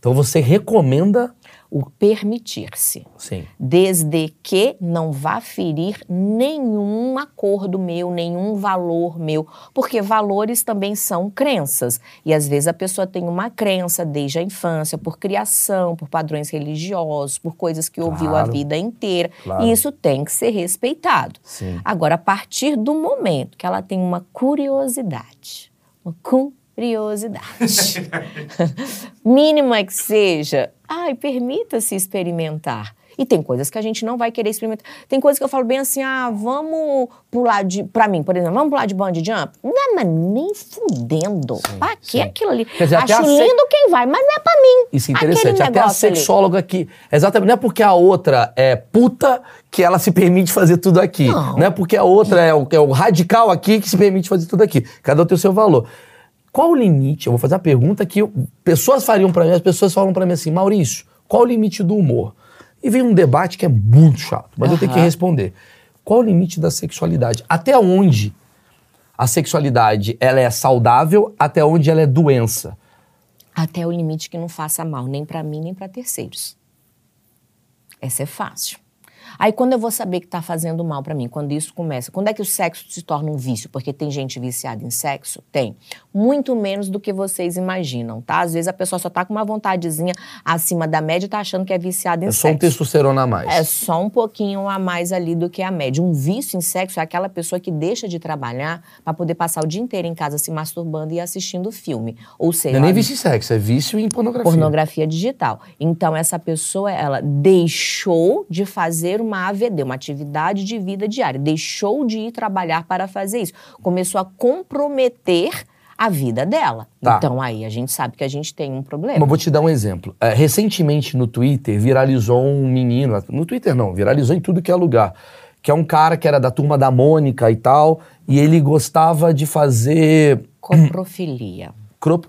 Então você recomenda, o permitir-se. sim, desde que não vá ferir nenhum acordo meu, nenhum valor meu, porque valores também são crenças. E às vezes a pessoa tem uma crença desde a infância, por criação, por padrões religiosos, por coisas que ouviu a Claro. vida inteira. Claro. E isso tem que ser respeitado. Sim. Agora, a partir do momento que ela tem uma curiosidade, uma curiosidade, mínima que seja, ai, permita-se experimentar. E tem coisas que a gente não vai querer experimentar. Tem coisas que eu falo bem assim, ah, vamos pular de. Pra mim, por exemplo, vamos pular de bungee jump? Não, mas nem fudendo. pra que sim. aquilo ali? Dizer, Acho a se- lindo quem vai, mas não é pra mim. Isso é Aquele interessante. Até a ali. sexóloga aqui. Exatamente. Não é porque a outra é puta que ela se permite fazer tudo aqui. Não. Não, é porque a outra é o, é o radical aqui que se permite fazer tudo aqui. Cada um tem o seu valor. Qual o limite? Eu vou fazer a pergunta que eu- pessoas fariam pra mim. As pessoas falam pra mim assim, Maurício, qual o limite do humor? E vem um debate que é muito chato, mas eu tenho que responder. Qual o limite da sexualidade? Até onde a sexualidade ela é saudável, até onde ela é doença? Até o limite que não faça mal, nem pra mim, nem pra terceiros. Essa é fácil. Aí quando eu vou saber que tá fazendo mal pra mim, quando isso começa, quando é que o sexo se torna um vício? Porque tem gente viciada em sexo? Tem. Muito menos do que vocês imaginam, tá? Às vezes a pessoa só tá com uma vontadezinha acima da média e tá achando que é viciada em É só um sexo. testosterona a mais. É só um pouquinho a mais ali do que a média. Um vício em sexo é aquela pessoa que deixa de trabalhar pra poder passar o dia inteiro em casa se masturbando e assistindo filme. Ou seja, Não é nem vício em sexo, é vício em pornografia. pornografia digital. Então, essa pessoa, ela deixou de fazer uma AVD, uma atividade de vida diária, deixou de ir trabalhar para fazer isso. Começou a comprometer a vida dela. Tá. Então, aí a gente sabe que a gente tem um Mas problema. vou te dar um exemplo. É, recentemente no Twitter viralizou um menino, no Twitter não, viralizou em tudo que é lugar, que é um cara que era da turma da Mônica e tal, e ele gostava de fazer Coprofilia.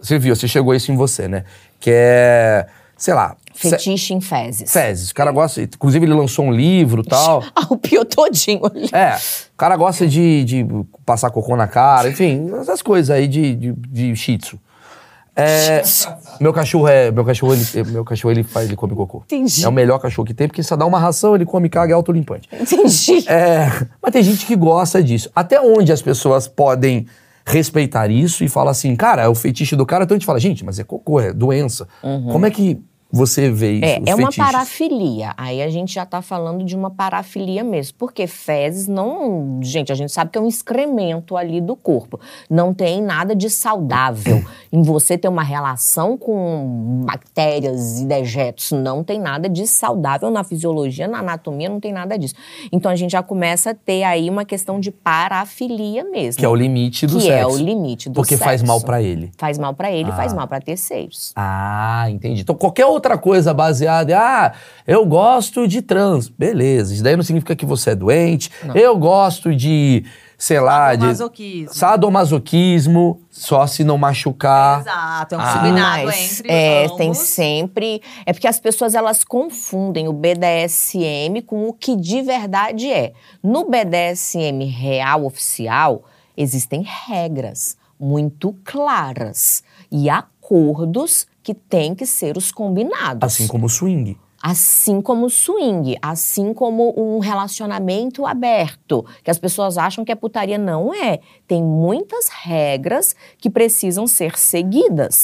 Você viu, você chegou isso em você, né? Que é, sei lá, Fetiche em fezes. fezes. O cara gosta, inclusive ele lançou um livro e tal. Ah, o pio todinho ali. É, o cara gosta de, de passar cocô na cara, enfim, essas coisas aí de, de, de shih tzu. É, meu cachorro é. Meu cachorro, ele, meu cachorro, ele faz, ele come cocô. Entendi. É o melhor cachorro que tem, porque só dá uma ração, ele come caga, é autolimpante. Entendi. É, mas tem gente que gosta disso. Até onde as pessoas podem respeitar isso e falar assim, cara, é o feitiço do cara, então a gente fala, gente, mas é cocô, é doença. Uhum. Como é que você vê isso? É, é uma fetiches? parafilia. Aí a gente já tá falando de uma parafilia mesmo. Porque fezes não. Gente, a gente sabe que é um excremento ali do corpo. Não tem nada de saudável. em você ter uma relação com bactérias e dejetos. Não tem nada de saudável na fisiologia, na anatomia, não tem nada disso. Então a gente já começa a ter aí uma questão de parafilia mesmo. Que é o limite do que sexo. é o limite do Porque sexo. faz mal pra ele. Faz mal pra ele, Ah. faz mal pra terceiros. Ah, entendi. Então qualquer outra coisa baseada em, ah, eu gosto de trans. Beleza, isso daí não significa que você é doente. Eu gosto de, sei lá, de Sadomasoquismo. sadomasoquismo, só se não machucar. Exato, é um Ah. combinado Mas, entre é, ambos. tem sempre. É porque as pessoas elas confundem o BDSM com o que de verdade é. No BDSM real oficial existem regras muito claras e acordos que têm que ser os combinados. Assim como o swing. Assim como o swing, assim como um relacionamento aberto, que as pessoas acham que é putaria. Não é. Tem muitas regras que precisam ser seguidas.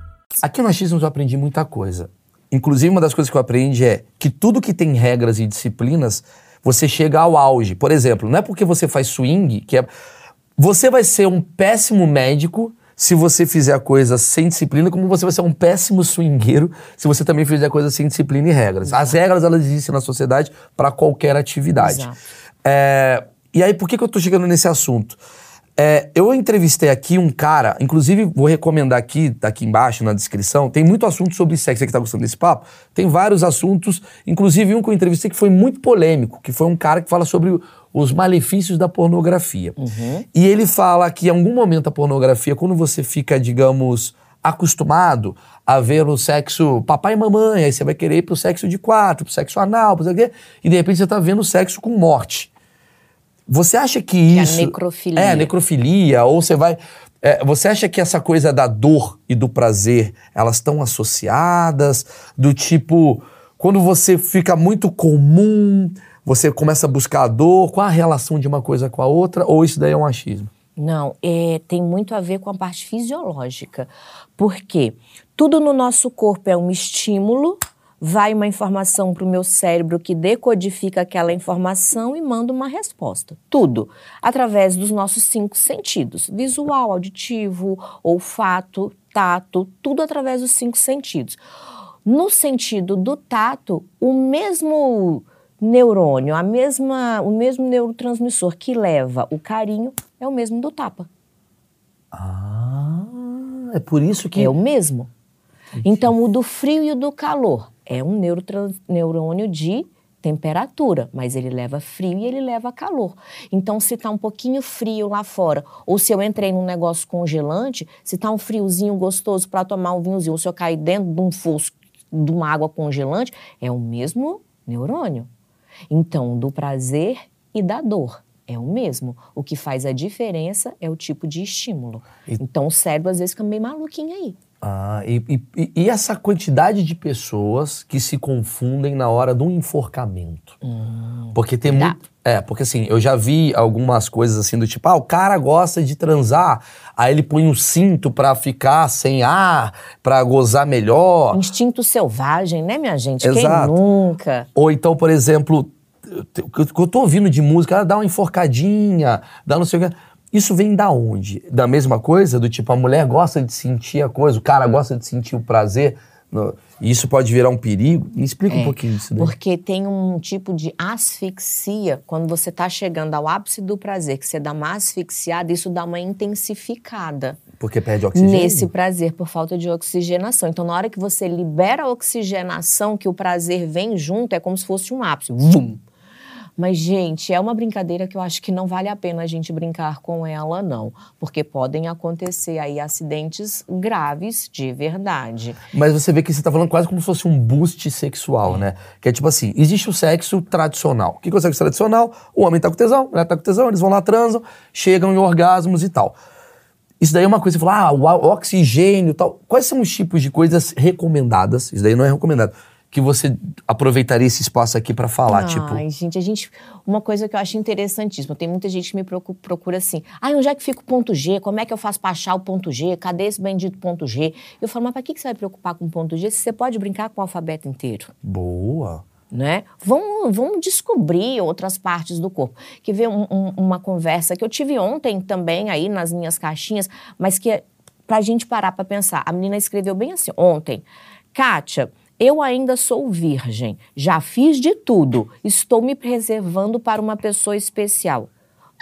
Aqui no Achismos eu aprendi muita coisa. Inclusive, uma das coisas que eu aprendi é que tudo que tem regras e disciplinas, você chega ao auge. Por exemplo, não é porque você faz swing que é. Você vai ser um péssimo médico se você fizer a coisa sem disciplina, como você vai ser um péssimo swingueiro se você também fizer a coisa sem disciplina e regras. As regras, elas existem na sociedade para qualquer atividade. Exato. É, e aí, por que, que eu tô chegando nesse assunto? É, eu entrevistei aqui um cara, inclusive vou recomendar aqui, tá aqui embaixo na descrição, tem muito assunto sobre sexo, você que tá gostando desse papo, tem vários assuntos, inclusive um que eu entrevistei que foi muito polêmico, que foi um cara que fala sobre os malefícios da pornografia. E ele fala que em algum momento a pornografia, quando você fica, digamos, acostumado a ver o sexo papai e mamãe, aí você vai querer ir pro sexo de quatro, pro sexo anal, pro sei o quê, e de repente você tá vendo sexo com morte. Você acha que é a isso. necrofilia. É, necrofilia, ou você vai. é, você acha que essa coisa da dor e do prazer, elas estão associadas? Do tipo, quando você fica muito comum, você começa a buscar a dor, qual a relação de uma coisa com a outra? Ou isso daí é um achismo? Não, é, tem muito a ver com a parte fisiológica. Porque tudo no nosso corpo é um estímulo, vai uma informação para o meu cérebro que decodifica aquela informação e manda uma resposta. Tudo. Através dos nossos cinco sentidos: visual, auditivo, olfato, tato, tudo através dos cinco sentidos. No sentido do tato, o mesmo neurônio, a mesma, o mesmo neurotransmissor que leva o carinho é o mesmo do tapa. Ah, é por isso que. É o mesmo. Então, o do frio e o do calor é um neurônio de temperatura, mas ele leva frio e ele leva calor. Então, se tá um pouquinho frio lá fora, ou se eu entrei num negócio congelante, se tá um friozinho gostoso para tomar um vinhozinho, ou se eu cair dentro de um fosso de uma água congelante, é o mesmo neurônio. Então, do prazer e da dor é o mesmo. O que faz a diferença é o tipo de estímulo. E- Então, o cérebro às vezes fica meio maluquinho aí. Ah, e, e- e- essa quantidade de pessoas que se confundem na hora do enforcamento? porque tem muito. É, porque assim, eu já vi algumas coisas assim do tipo, ah, o cara gosta de transar, aí ele põe um cinto pra ficar sem ar, pra gozar melhor. Instinto selvagem, né, minha gente? Exato. Quem nunca? Ou então, por exemplo, o que eu- tô ouvindo de música, ah, dá uma enforcadinha, dá não sei o que. Isso vem da onde? Da mesma coisa? Do tipo, a mulher gosta de sentir a coisa, o cara gosta de sentir o prazer. no- e isso pode virar um perigo? Me explica um pouquinho disso daí. Porque tem um tipo de asfixia quando você está chegando ao ápice do prazer, que você dá uma asfixiada, isso dá uma intensificada Porque perde oxigênio? nesse prazer por falta de oxigenação. Então, na hora que você libera a oxigenação, que o prazer vem junto, é como se fosse um ápice. Vum! Mas, gente, é uma brincadeira que eu acho que não vale a pena a gente brincar com ela, não. Porque podem acontecer aí acidentes graves de verdade. Mas você vê que você tá falando quase como se fosse um boost sexual, né? Que é tipo assim, existe o sexo tradicional. O que é o sexo tradicional? O homem tá com tesão, a mulher tá com tesão, eles vão lá, transam, chegam em orgasmos e tal. Isso daí é uma coisa, você fala, ah, o oxigênio e tal. Quais são os tipos de coisas recomendadas? Isso daí não é recomendado. Que você aproveitaria esse espaço aqui pra falar, tipo. Ai, gente, a gente. Uma coisa que eu acho interessantíssima. Tem muita gente que me procu- procura assim. Ai, onde é que fica o ponto G? Como é que eu faço pra achar o ponto G? Cadê esse bendito ponto G? Eu falo, mas pra que que você vai preocupar com o ponto G se você pode brincar com o alfabeto inteiro? Boa. né? Vamos, vamos descobrir outras partes do corpo. Que ver um- um- uma conversa que eu tive ontem também aí nas minhas caixinhas, mas que é pra gente parar pra pensar. A menina escreveu bem assim ontem. Kátia, eu ainda sou virgem, já fiz de tudo, estou me preservando para uma pessoa especial.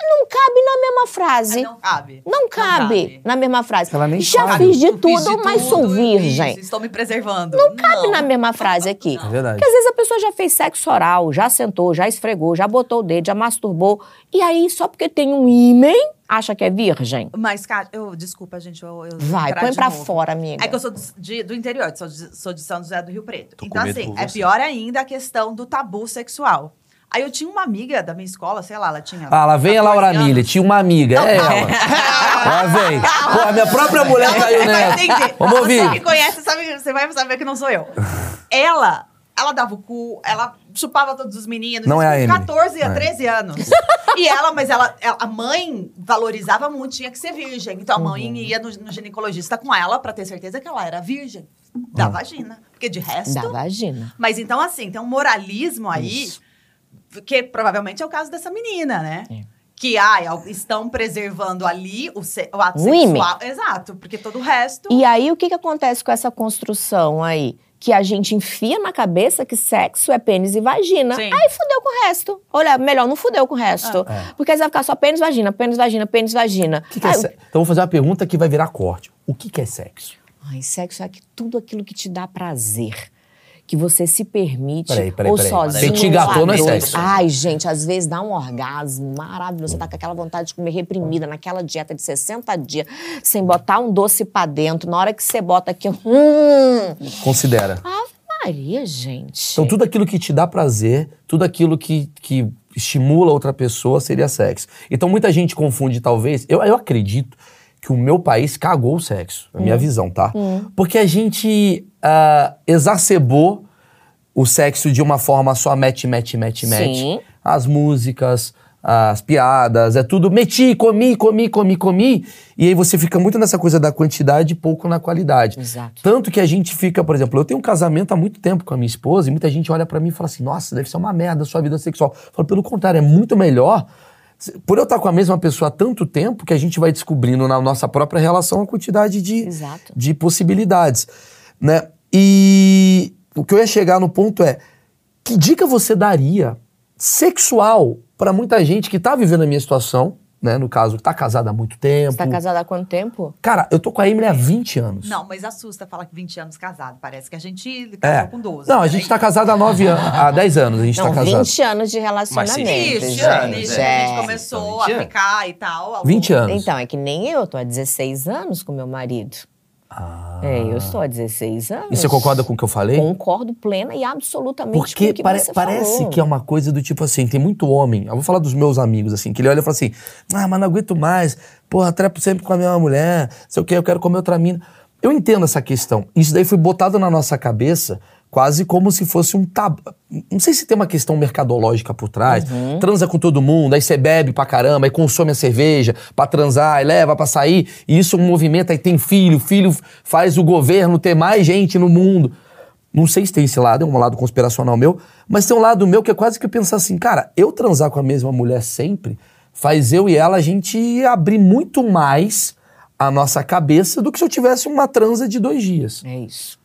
Não cabe na mesma frase. Não cabe. Não cabe, na mesma frase. Ela nem Já sabe. fiz de Eu fiz tudo, de mas sou tudo, virgem. isso, estou me preservando. Não cabe na mesma frase aqui. É verdade. Porque às vezes a pessoa já fez sexo oral, já sentou, já esfregou, já botou o dedo, já masturbou. E aí, só porque tem um ímen, acha que é virgem? Mas, Kátia, eu, desculpa, gente, eu, eu Vai, põe pra novo. fora, amiga. É que eu sou de- de- do interior, sou de, sou de São José do Rio Preto. Tô então, assim, é pior ainda a questão do tabu sexual. Aí eu tinha uma amiga da minha escola, sei lá, ela tinha. Ah, lá vem a 14 Laura. Miller, tinha uma amiga, é ela. lá vem. Pô, a minha própria mulher Então caiu você vai nessa. entender. Vamos Você ouvir. me conhece, sabe, você vai saber que não sou eu. Ela, ela dava o cu, ela chupava todos os meninos. Não é a Emily. 14 a É. 13 anos. e ela, mas ela, ela- a mãe valorizava muito, tinha que ser virgem. Então a mãe Uhum. ia no, no ginecologista com ela pra ter certeza que ela era virgem da Ah. vagina. Porque de resto. Da vagina. Mas então, assim, tem um moralismo aí, Isso. Que provavelmente é o caso dessa menina, né? É. Que, ai, estão preservando ali o, se- o ato sexual. Exato, porque todo o resto. E aí, o que, que acontece com essa construção aí? Que a gente enfia na cabeça que sexo é pênis e vagina. Sim. Aí fudeu com o resto. Olha, melhor não fudeu com o resto. Porque aí você vai ficar só pênis, vagina, pênis, vagina, pênis, vagina. O que que é Aí, se- Então eu vou fazer uma pergunta que vai virar corte. O que, que é sexo? Ai, sexo é que tudo aquilo que te dá prazer. Que você se permite, Peraí, peraí, ou peraí. sozinho. Gâteau a não é sexo. Ai, gente, às vezes dá um orgasmo maravilhoso. Você tá com aquela vontade de comer reprimida, naquela dieta de 60 dias, sem botar um doce pra dentro. Na hora que você bota aqui, hum. Considera. Ave Maria, gente. Então, tudo aquilo que te dá prazer, tudo aquilo que, que estimula outra pessoa seria sexo. Então, muita gente confunde, talvez. Eu, eu acredito que o meu país cagou o sexo, a Hum. minha visão, tá? Porque a gente ah, exacerbou o sexo de uma forma só mete, mete, mete, mete. As músicas, as piadas, é tudo meti, comi, comi, comi, comi. E aí você fica muito nessa coisa da quantidade e pouco na qualidade. Exato. Tanto que a gente fica, por exemplo, eu tenho um casamento há muito tempo com a minha esposa e muita gente olha pra mim e fala assim: nossa, deve ser uma merda a sua vida sexual. Eu falo, pelo contrário, é muito melhor. Por eu estar com a mesma pessoa há tanto tempo que a gente vai descobrindo na nossa própria relação a quantidade de, Exato. de possibilidades. Né? E o que eu ia chegar no ponto é: que dica você daria sexual pra muita gente que tá vivendo a minha situação, né? No caso, que tá casada há muito tempo. Você tá casada há quanto tempo? Cara, eu tô com a Emily há 20 anos. Não, mas assusta falar que 20 anos casado. Parece que a gente casou É. com 12. Não, a gente tá casado há 9 anos, há 10 anos a gente Não, tá casado. 20 anos de relacionamento, Mas Isso, anos, isso, né? a gente É. começou a 20 anos. ficar e tal. ao 20 longo- anos. Então, é que nem eu, tô há 16 anos com meu marido. É, eu estou há 16 anos. Ah. E você concorda com o que eu falei? Concordo plena e absolutamente com Porque o que pare- você parece falou. que é uma coisa do tipo assim, tem muito homem, eu vou falar dos meus amigos, assim, que ele olha e fala assim, ah, mas não aguento mais, porra, trepo sempre com a mesma mulher, sei o que, eu quero comer outra mina. Eu entendo essa questão. Isso daí foi botado na nossa cabeça quase como se fosse um tabu. Não sei se tem uma questão mercadológica por trás. Transa com todo mundo, aí você bebe pra caramba, aí consome a cerveja pra transar, aí leva pra sair. E isso movimento, aí tem filho, filho faz o governo ter mais gente no mundo. Não sei se tem esse lado, é um lado conspiracional meu, mas tem um lado meu que é quase que pensar assim, cara, eu transar com a mesma mulher sempre faz eu e ela a gente abrir muito mais a nossa cabeça do que se eu tivesse uma transa de dois dias. É isso.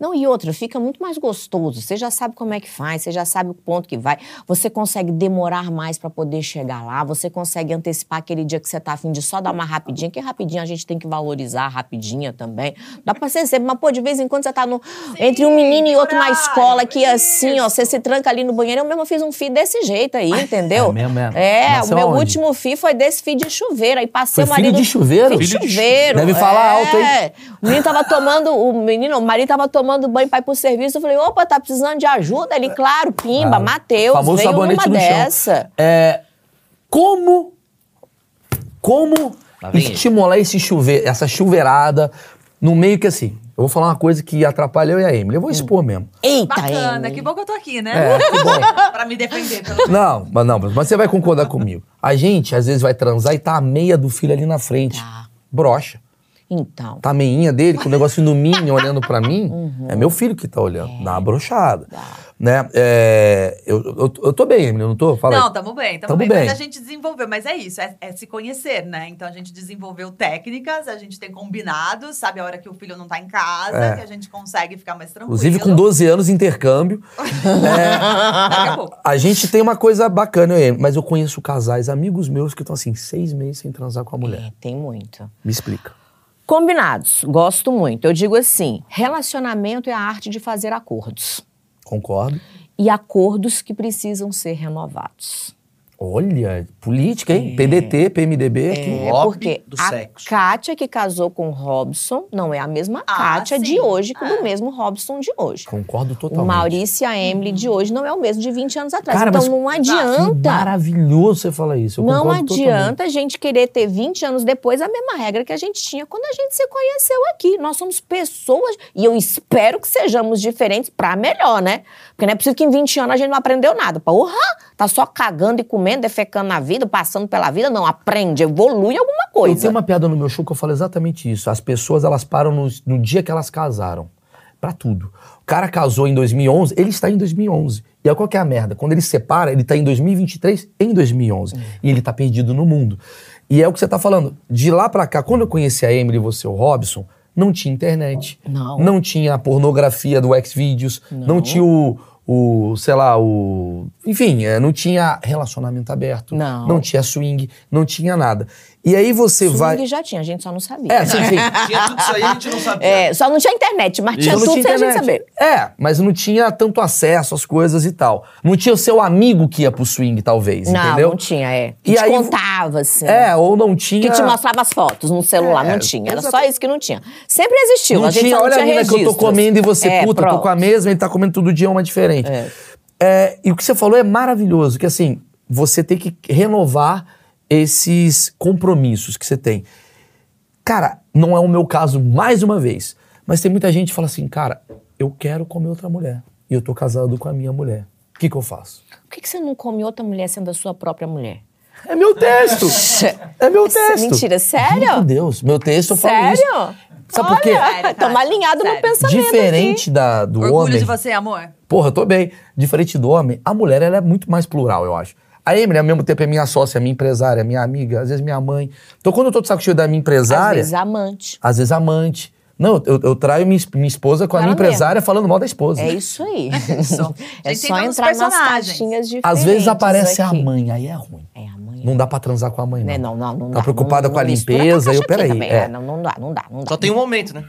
Não, e outra, fica muito mais gostoso. Você já sabe como é que faz, você já sabe o ponto que vai. Você consegue demorar mais pra poder chegar lá, você consegue antecipar aquele dia que você tá afim de só dar uma rapidinha, que rapidinho a gente tem que valorizar rapidinha também. Dá pra ser sempre, mas pô, de vez em quando você tá no, entre um menino e outro na escola, que isso. assim, ó, você se tranca ali no banheiro. Eu mesmo fiz um fio desse jeito aí, entendeu? É mesmo, é? É, Nasceu o meu aonde? último fio foi desse fio de chuveiro. Aí passei Foi o filho marido. de chuveiro? Filho de Filho de chuveiro. Deve falar alto, hein? É. O menino tava tomando, o menino, o marido tava tomando banho pra ir pro serviço. Eu falei, opa, tá precisando de ajuda? Ele, claro, pimba, Claro. Matheus, Famoso veio sabonete numa dessa. É, como como ele. estimular esse chuveiro, essa chuveirada no meio que assim. Eu vou falar uma coisa que atrapalha eu e a Emily. Eu vou expor mesmo. Eita, Bacana, Amy. que bom que eu tô aqui, né? É, que bom. pra me defender. Pelo... Não, mas não, mas você vai concordar comigo. A gente às vezes vai transar e tá a meia do filho ali na frente. Tá. Brocha. Então. Tá a meinha dele com o negocinho do Minion olhando pra mim. Uhum. É meu filho que tá olhando. Dá uma brochada. Tá. Né? É, eu, eu, eu tô bem, Emily, eu não tô? Fala aí. Não, tamo bem, tamo, Tamo bem. bem. Mas a gente desenvolveu, mas é isso, é, é se conhecer, né? Então a gente desenvolveu técnicas, a gente tem combinados, sabe a hora que o filho não tá em casa, É. que a gente consegue ficar mais tranquilo. Inclusive com 12 anos, intercâmbio. Daqui a pouco. A gente tem uma coisa bacana, eu mas eu conheço casais, amigos meus, que estão assim, seis meses sem transar com a mulher. É, tem muito. Me explica. Combinados, gosto muito. Eu digo assim: relacionamento é a arte de fazer acordos. Concordo. E acordos que precisam ser renovados. Olha, política, hein? PDT, PMDB aqui. É porque do a sexo. Kátia que casou com o Robson não é a mesma Ah, Kátia sim. de hoje que do mesmo Robson de hoje. Concordo O totalmente. Maurício e a Emily de hoje não é o mesmo de 20 anos atrás. Cara, então mas- não Que adianta. maravilhoso você falar isso. Eu Não concordo totalmente. adianta a gente querer ter 20 anos depois a mesma regra que a gente tinha quando a gente se conheceu aqui. Nós somos pessoas e eu espero que sejamos diferentes pra melhor, né? Porque não é possível que em 20 anos a gente não aprendeu nada. Porra, tá só cagando e comendo, defecando na vida, passando pela vida. Não, aprende, evolui alguma Eu coisa. tenho uma piada no meu show que eu falo exatamente isso. As pessoas, elas param no, no dia que elas casaram. Pra tudo. O cara casou em 2011, ele está em 2011. E aí qual que é a merda? Quando ele se separa, ele tá em 2023, em 2011. E ele tá perdido no mundo. E é o que você tá falando. De lá pra cá, quando eu conheci a Emily e você, o Robson, não tinha internet. Não. Não tinha a pornografia do Xvideos. Não, tinha o, o, sei lá, o... Enfim, é, não tinha relacionamento aberto. Não. Não tinha swing, não tinha nada. E aí você Swing vai... já tinha, a gente só não sabia. É, sim, sim. Tinha tudo isso aí, a gente não sabia. É, só não tinha internet, mas tinha Não tudo tinha sem a gente internet. saber. É, mas não tinha tanto acesso às coisas e tal. Não tinha o seu amigo que ia pro swing, talvez, Não, entendeu? não tinha, é. E Que te aí- contava, assim. É, ou não tinha... Que te mostrava as fotos no celular, É, não tinha. Era exato. só isso que não tinha. Sempre existiu, Não a gente tinha, só não olha a tinha mina que eu tô comendo e você, É, puta, eu tô pronto. com a mesma, ele tá comendo todo dia uma diferente. É, e o que você falou é maravilhoso, que assim, você tem que renovar esses compromissos que você tem. Cara, não é o meu caso mais uma vez, mas tem muita gente que fala assim, cara, eu quero comer outra mulher. E eu tô casado com a minha mulher. O que que eu faço? Por que, que você não come outra mulher sendo a sua própria mulher? É meu texto! É meu texto! Mentira, sério? Meu Deus, meu texto eu falo Sério? isso. Sabe por quê? Olha, Sério, Tamo Tati, alinhado no sério. pensamento Diferente da, do Orgulho homem. de você, amor. Porra, eu tô bem. Diferente do homem, a mulher ela é muito mais plural, eu acho. A Emily, ao mesmo tempo, é minha sócia, minha empresária, minha amiga, às vezes minha mãe. Então, quando eu tô de saco cheio da minha Às empresária, vezes amante. às vezes amante. Não, eu, eu traio minha, minha esposa com a minha empresária falando mal da esposa. É isso aí. É Gente, tem só todos os entrar nas personagens. caixinhas diferentes Às vezes aparece aqui. a mãe, aí é ruim. É a mãe. Não dá pra transar com a mãe, não. Né, Não, não, não Tá dá. preocupada não, com a não limpeza, eu, peraí, também. é. É, não, não dá, não dá, não dá. Só tem um momento, né?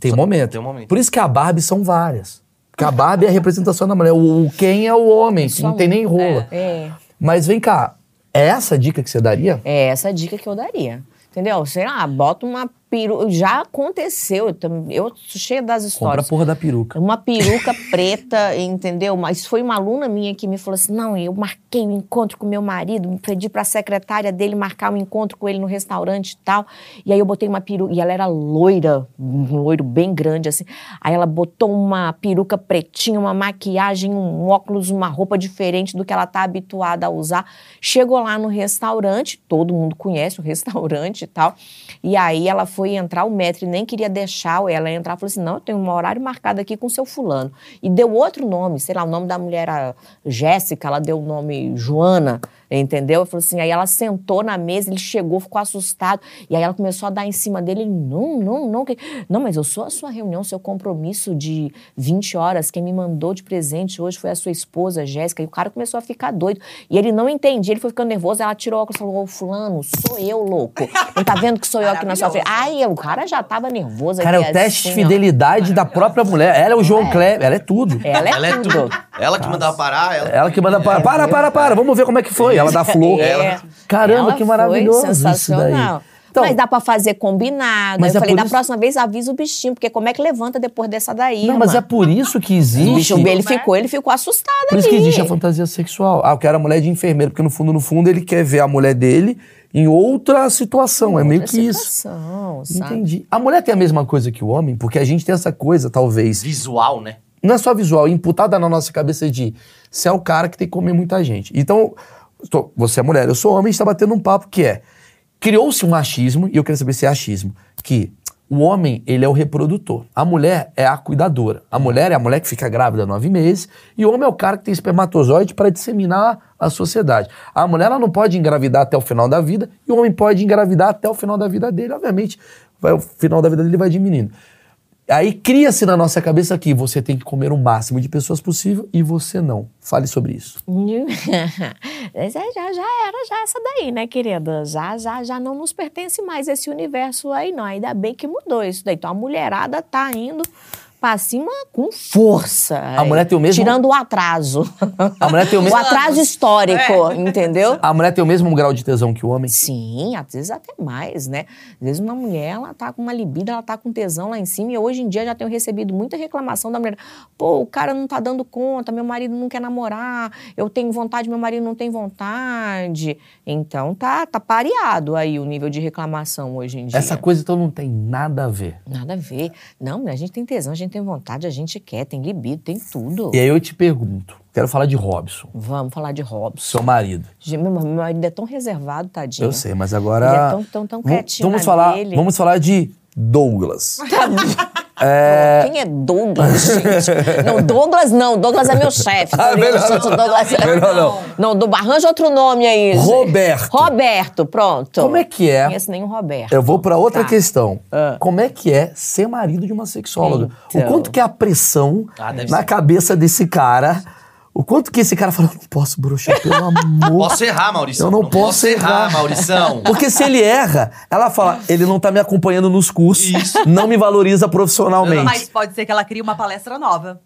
Tem momento. tem um momento. Por isso que a Barbie são várias. Porque a Barbie é a representação da mulher. O, o Ken é o homem, Só não tem um. nem rola. É. Mas vem cá, é essa a dica que você daria? É essa a dica que eu daria. Entendeu? Sei lá, bota uma peruca. Já aconteceu. Eu, tam- eu sou cheia das Compra a histórias. porra da peruca. Uma peruca preta, entendeu? Mas foi uma aluna minha que me falou assim: não, eu marquei o encontro com meu marido, pedi pra secretária dele marcar um encontro com ele no restaurante e tal. E aí eu botei uma peruca, e ela era loira, um loiro bem grande assim. Aí ela botou uma peruca pretinha, uma maquiagem, um óculos, uma roupa diferente do que ela tá habituada a usar. Chegou lá no restaurante, todo mundo conhece o restaurante e tal. E aí ela foi entrar, o metro nem queria deixar ela entrar. Falou assim: não, tenho um horário marcado aqui com seu fulano. E deu outro nome, sei lá, o nome da mulher era Jéssica, ela deu o nome Joana. Entendeu? Eu falei assim, aí ela sentou na mesa, ele chegou, ficou assustado. E aí ela começou a dar em cima dele. Ele, não, não, não. que- Não, mas eu sou a sua reunião, seu compromisso de 20 horas. Quem me mandou de presente hoje foi a sua esposa, Jéssica. E o cara começou a ficar doido. E ele não entendia, ele foi ficando nervoso. Ela tirou o óculos e falou, ô fulano, sou eu, louco. Não tá vendo que sou eu aqui na sua frente? Ai, o cara já tava nervoso. Cara, é aqui, o teste de assim, ó. fidelidade da própria mulher. Ela é o João Kleber, ela é tudo. Ela é Ela é tudo. tudo. Ela que mandava parar, ela. Ela que manda para, para, para, para, vamos ver como é que foi. Ela dá flor. É. Caramba, Ela que maravilhoso foi isso daí. sensacional. Então, mas dá pra fazer combinado. Mas Aí eu é falei, da isso- próxima vez avisa o bichinho, porque como é que levanta depois dessa daí, não, mas é irmã? por isso que O existe. bicho, ele né? ficou, ele ficou assustado Por isso que ali. existe a fantasia sexual. Ah, eu quero a mulher de enfermeiro, porque no fundo, no fundo, ele quer ver a mulher dele em outra situação. é meio Outra que isso. situação, sabe? Entendi. A mulher tem a mesma coisa que o homem, porque a gente tem essa coisa, talvez. Visual, né? Não é só visual, é imputada na nossa cabeça de você é o cara que tem que comer muita gente. Então, tô- você é mulher, eu sou homem, a gente tá batendo um papo que é. Criou-se um achismo, e eu queria saber se é achismo, que o homem, ele é o reprodutor. A mulher é a cuidadora. A mulher é a mulher que fica grávida nove meses, e o homem é o cara que tem espermatozoide para disseminar a sociedade. A mulher, ela não pode engravidar até o final da vida, e o homem pode engravidar até o final da vida dele. Obviamente, vai, o final da vida dele vai diminuindo. Aí cria-se na nossa cabeça que você tem que comer o máximo de pessoas possível e você não. Fale sobre isso. Já, já era já essa daí, né, querida? Já, já, já não nos pertence mais esse universo aí, não. Ainda bem que mudou isso daí. Então a mulherada tá indo pra cima com força. A mulher tem o mesmo- Tirando o atraso. A mulher tem o o mesmo, atraso histórico, entendeu? a mulher tem o mesmo grau de tesão que o homem? Sim, às vezes até mais, né? Às vezes uma mulher, ela tá com uma libido, ela tá com tesão lá em cima. E hoje em dia já tenho recebido muita reclamação da mulher. Pô, o cara não tá dando conta, meu marido não quer namorar, eu tenho vontade, meu marido não tem vontade. Então tá, tá pareado aí o nível de reclamação hoje em dia. Essa coisa então não tem nada a ver. Nada a ver. Não, a gente tem tesão, a gente tem vontade, a gente quer, tem libido, tem tudo. E aí eu te pergunto, quero falar de Robson, Vamos falar de Robson. seu marido. Meu meu marido é tão reservado, tadinho. Eu sei, mas agora Ele é tão- tão- tão quietinho vamos falar, dele. vamos falar de Douglas. Quem é Douglas, gente? Não, Douglas não. Douglas é meu chefe. Ah, melhor Gente, não. Douglas é- Melhor não. Não, do, arranja outro nome aí. gente. Roberto. Roberto, pronto. Como é que é? Não conheço nenhum Roberto. Eu vou pra outra Tá. questão. Ah. Como é que é ser marido de uma sexóloga? O Então. quanto que é a pressão Ah, na ser. cabeça desse cara? O quanto que esse cara fala, não posso broxar, pelo amor. Posso errar, Maurício. Eu não posso errar. Maurição. Porque se ele erra, ela fala, ele não tá me acompanhando nos cursos, Isso. não me valoriza profissionalmente. Mas pode ser que ela crie uma palestra nova.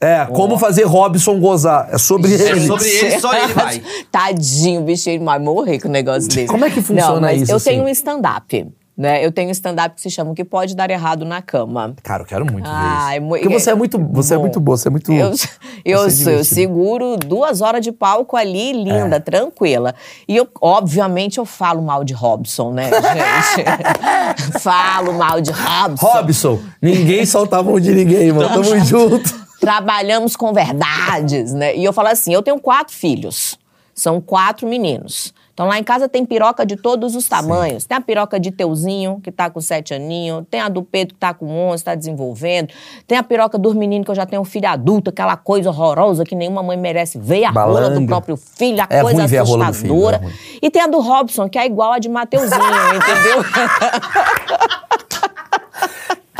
É, como fazer Robson gozar. É sobre É ele. sobre ele, só ele vai. Tadinho, o bicho, ele vai morrer com um negócio desse. Como é que funciona Não, mas isso, Eu assim? tenho um stand-up. Né? Eu tenho um stand-up que se chama O que pode dar errado na cama. Cara, eu quero muito Ah, ver é isso. mu- Porque você é muito, você é Bom, muito boa, você é muito... Eu, eu, é sou- eu seguro duas horas de palco ali, linda, tranquila. E eu, obviamente, eu falo mal de Robson, né, gente? falo mal de Robson. Robson, ninguém solta a mão de ninguém, mano. Tamo junto. Trabalhamos com verdades, né? E eu falo assim: eu tenho quatro filhos. São quatro meninos. Então lá em casa tem piroca de todos os tamanhos. Tem a piroca de Teuzinho, que tá com sete aninhos. Tem a do Pedro, que tá com onze, tá desenvolvendo. Tem a piroca dos meninos, que eu já tenho um filho adulto, aquela coisa horrorosa que nenhuma mãe merece ver. A rola do Balanga. próprio filho, a É coisa ruim ver a rola do filho, assustadora. é ruim. e tem a do Robson, que é igual a de Mateuzinho, entendeu?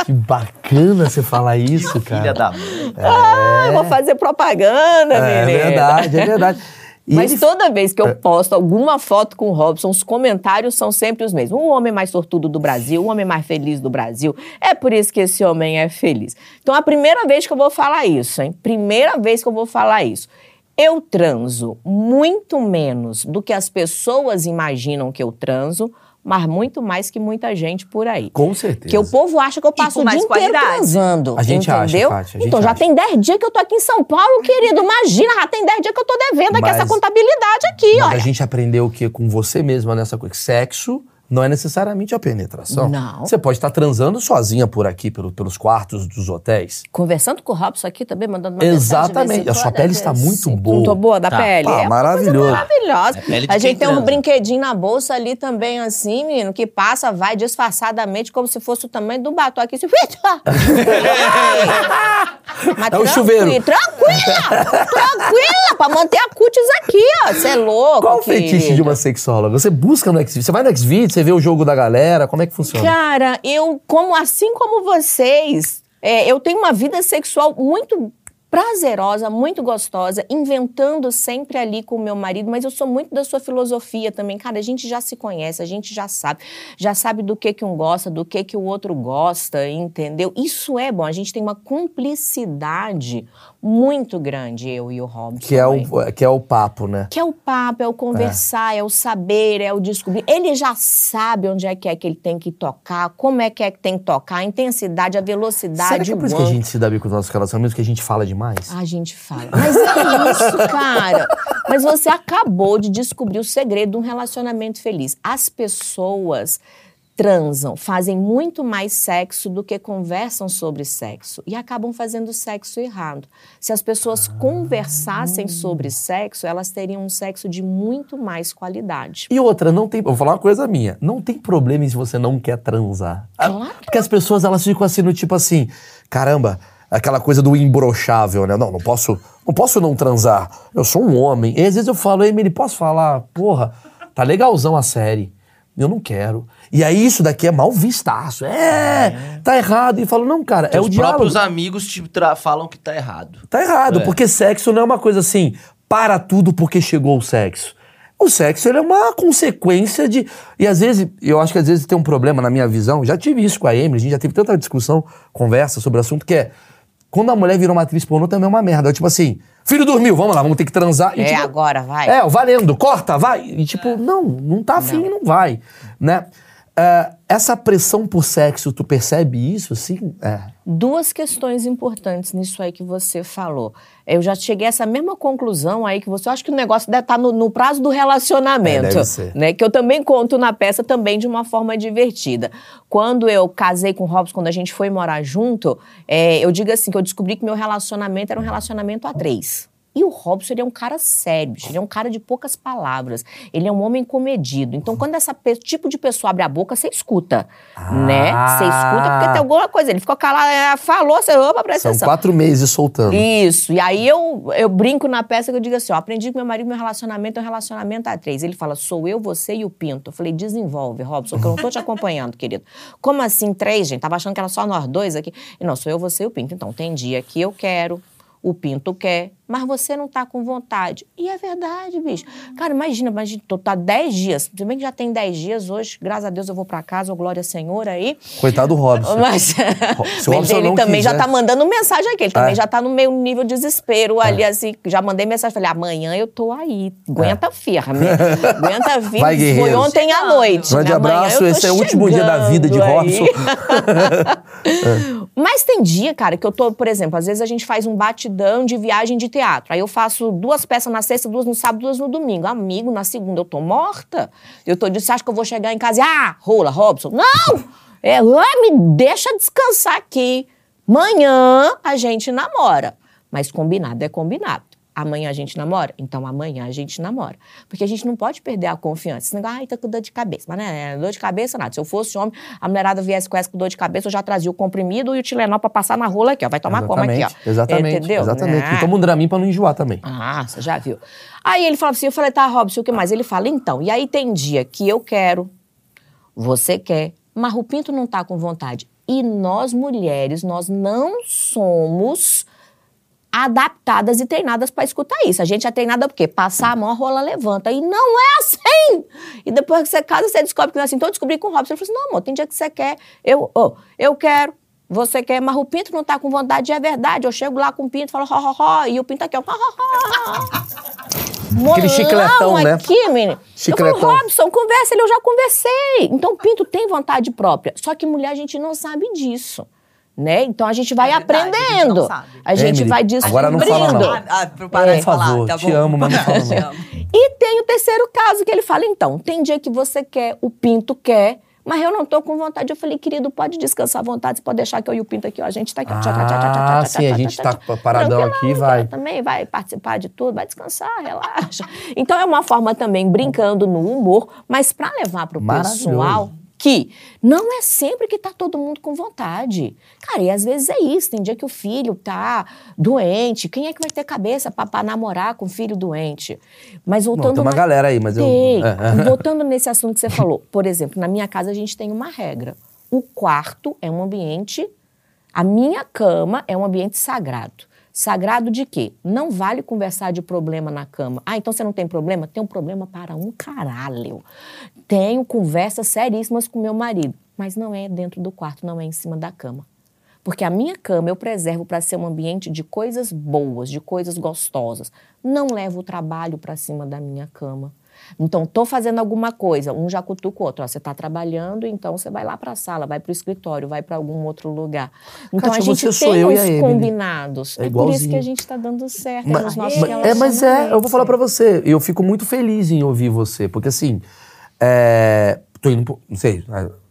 Que bacana você falar isso, cara. Filha da mãe. Ah, vou fazer propaganda, É menina. verdade, é verdade. E Mas toda vez que eu É. posto alguma foto com o Robson, os comentários são sempre os mesmos. O homem mais sortudo do Brasil, o homem mais feliz do Brasil. É por isso que esse homem é feliz. Então, a primeira vez que eu vou falar isso, hein? Primeira vez que eu vou falar isso. Eu transo muito menos do que as pessoas imaginam que eu transo, mas muito mais que muita gente por aí. Com certeza. Porque o povo acha que eu passo com o dia mais inteiro transando. A gente acha, entendeu? Fátia, a gente então, já acha. tem 10 dias que eu tô aqui em São Paulo, querido. Imagina, já tem 10 dias que eu tô devendo aqui Mas- essa contabilidade aqui, olha. a gente aprendeu o que com você mesma nessa coisa? Que Sexo não é necessariamente a penetração. Não. Você pode estar transando sozinha por aqui, pelo- pelos quartos dos hotéis. Conversando com o Robson aqui também, mandando uma Exatamente. A sua pele está muito sim. boa. Muito boa da Tá. pele. Pá, é maravilhoso. Maravilhosa. É pele a gente tem um transa. brinquedinho na bolsa ali também, assim, menino, que passa, vai disfarçadamente, como se fosse o tamanho do batom aqui. Assim, Mas É o chuveiro. Tranquila! tranquila! Pra manter a cutis aqui, ó. Você é louco, Qual o fetiche de uma sexóloga? Você busca no Xvideos? Você vai no Xvideos, você vê o jogo da galera? Como é que funciona? Cara, eu, como assim como vocês, é, eu tenho uma vida sexual muito prazerosa, muito gostosa, inventando sempre ali com o meu marido, mas eu sou muito da sua filosofia também. Cara, a gente já se conhece, a gente já sabe, já sabe do que que um gosta, do que que o outro gosta, entendeu? Isso é bom, a gente tem uma cumplicidade muito grande, eu e o Robson. Que é, o, que é o papo, né? Que é o papo, é o conversar, é. o saber, é o descobrir. Ele já sabe onde é que é que ele tem que tocar, como é que é que tem que tocar, a intensidade, a velocidade, Será que é por isso que a gente se dá bem com os nossos relacionamentos, que a gente fala demais? A gente fala. Mas é isso, cara. Mas você acabou de descobrir o segredo de um relacionamento feliz. As pessoas transam, fazem muito mais sexo do que conversam sobre sexo e acabam fazendo sexo errado. Se as pessoas conversassem sobre sexo, elas teriam um sexo de muito mais qualidade. E outra, não tem. Vou falar uma coisa minha. Não tem problema se você não quer transar. Ah, Claro. Porque as pessoas, elas ficam assim, no tipo assim, caramba, aquela coisa do imbrochável, né? Não, não posso, não posso não transar. Eu sou um homem. E às vezes eu falo, Emily, posso falar? Porra, tá legalzão a série. Eu não quero. E aí isso daqui é mal vistaço. É, tá errado. E falo, não, cara, é Os o diálogo. próprios amigos te tra- falam que tá errado. Tá errado, É. porque sexo não é uma coisa assim, para tudo porque chegou o sexo. O sexo ele é uma consequência de. E às vezes, eu acho que às vezes tem um problema na minha visão. Já tive isso com a Emily, a gente já teve tanta discussão, conversa sobre o assunto, que é. Quando a mulher virou uma atriz pornô também é uma merda. É tipo assim, filho dormiu, vamos lá, vamos ter que transar. E, É tipo, agora, vai. É, valendo, corta, vai. E tipo, não, não tá afim, não, vai. Né? É, essa pressão por sexo, tu percebe isso, assim? É. Duas questões importantes nisso aí que você falou. Eu já cheguei a essa mesma conclusão aí que você. Eu acho que o negócio deve estar no, no prazo do relacionamento. É, deve ser. Né? Que eu também conto na peça também de uma forma divertida. Quando eu casei com o Robson, quando a gente foi morar junto, é, eu digo assim: que eu descobri que meu relacionamento era um relacionamento a três. E o Robson, ele é um cara sério, bicho. ele é um cara de poucas palavras. Ele é um homem comedido. Então, quando esse tipo de pessoa abre a boca, você escuta, né? Você escuta porque tem alguma coisa. Ele ficou calado, é, falou, você, opa, presta São atenção. quatro meses soltando. Isso. E aí eu, eu brinco na peça que eu digo assim: ó, aprendi com meu marido meu relacionamento é um relacionamento a três. Ele fala, sou eu, você e o Pinto. Eu falei, desenvolve, Robson, que eu não tô te acompanhando, querido. Como assim três, gente? Tava achando que era só nós dois aqui. E não, sou eu, você e o Pinto. Então, tem dia que eu quero. O Pinto quer, mas você não tá com vontade. E é verdade, bicho. Cara, imagina, imagina, tô tá 10 dias. Se bem que já tem 10 dias hoje, graças a Deus eu vou pra casa, ô glória ao Senhor aí. Coitado do Robson. Mas, Se o mas Robson ele não também já tá mandando mensagem aqui. Ele também É. já tá no meio nível desespero ali, assim. Já mandei mensagem, falei, amanhã eu tô aí. Aguenta firme. Aguenta firme. É. Vai, Foi ontem à noite. Grande né? Amanhã abraço, esse é o último dia da vida de aí. Robson. Mas tem dia, cara, que eu tô, por exemplo, às vezes a gente faz um batidão de viagem de teatro. Aí eu faço duas peças na sexta, duas no sábado, duas no domingo. Amigo, na segunda eu tô morta. Eu tô dizendo, você acha que eu vou chegar em casa e, ah, rola, Robson? Não! É, me deixa descansar aqui. Manhã a gente namora. Mas combinado é combinado. Amanhã a gente namora? Então amanhã a gente namora. Porque a gente não pode perder a confiança. Esse negócio, ai, tá com dor de cabeça. Mas né, dor de cabeça nada. Se eu fosse homem, a mulherada viesse com essa com dor de cabeça, eu já trazia o comprimido e o Tilenol pra passar na rola aqui, ó. Vai tomar como aqui, ó. Exatamente. Entendeu? Exatamente. Né? E toma um Dramin pra não enjoar também. Ah, você já viu. Aí ele fala assim, eu falei, tá, Robson, o que mais? Ele fala, então, e aí tem dia que eu quero, você quer, mas o Pinto não tá com vontade. E nós, mulheres, nós não somos adaptadas e treinadas pra escutar isso. A gente é treinada porque passar a mão, a rola levanta. E não é assim! E depois que você casa, você descobre que não é assim. Então eu descobri com o Robson. Ele falou assim, não, amor, tem dia que você quer, eu, oh, eu quero, você quer, mas o Pinto não tá com vontade, é verdade. Eu chego lá com o Pinto e falo, ho, ho, ho, e o Pinto aqui, ó, ho, ho, ho. Aquele chicletão, né? aqui, menino. Chicletão. Eu falo, Robson, conversa, ele, eu já conversei. Então, o Pinto tem vontade própria. Só que mulher, a gente não sabe disso. Né? Então a gente vai É verdade, aprendendo. A gente Emily, vai descobrindo. agora não fala não. Ah, ah, É. de falar, Por favor, tá te amo, mas não fala não. E tem o terceiro caso que ele fala, então, tem dia que você quer, o Pinto quer, mas eu não tô com vontade. Eu falei, querido, pode descansar à vontade, você pode deixar que eu e o Pinto aqui, ó. A gente tá aqui, Ah, sim, a gente tá paradão aqui, vai. Também vai participar de tudo, vai descansar, relaxa. Então é uma forma também brincando no humor, mas pra levar pro pessoal que não é sempre que tá todo mundo com vontade. Cara, e às vezes é isso. Tem dia que o filho tá doente. Quem é que vai ter cabeça pra namorar com o filho doente? Mas Bom, voltando tem uma na- galera aí, mas eu. tem. É. Voltando nesse assunto que você falou, por exemplo, na minha casa a gente tem uma regra. O quarto é um ambiente. A minha cama é um ambiente sagrado. Sagrado de quê? Não vale conversar de problema na cama. Ah, então você não tem problema? Tem um problema para um caralho. Tenho conversas seríssimas com meu marido, mas não é dentro do quarto, não é em cima da cama. Porque a minha cama eu preservo para ser um ambiente de coisas boas, de coisas gostosas. Não levo o trabalho para cima da minha cama. Então, tô fazendo alguma coisa, um já cutuca o outro. Ó, você está trabalhando, então você vai lá para a sala, vai para o escritório, vai para algum outro lugar. Então, Kátia, a gente tem eu e uns combinados. É É, por isso que a gente está dando certo Mas- nos nossos mas- é, mas é, eu vou falar pra relacionamentos. você. Eu fico muito feliz em ouvir você, porque assim, é, tô indo, pro- não sei,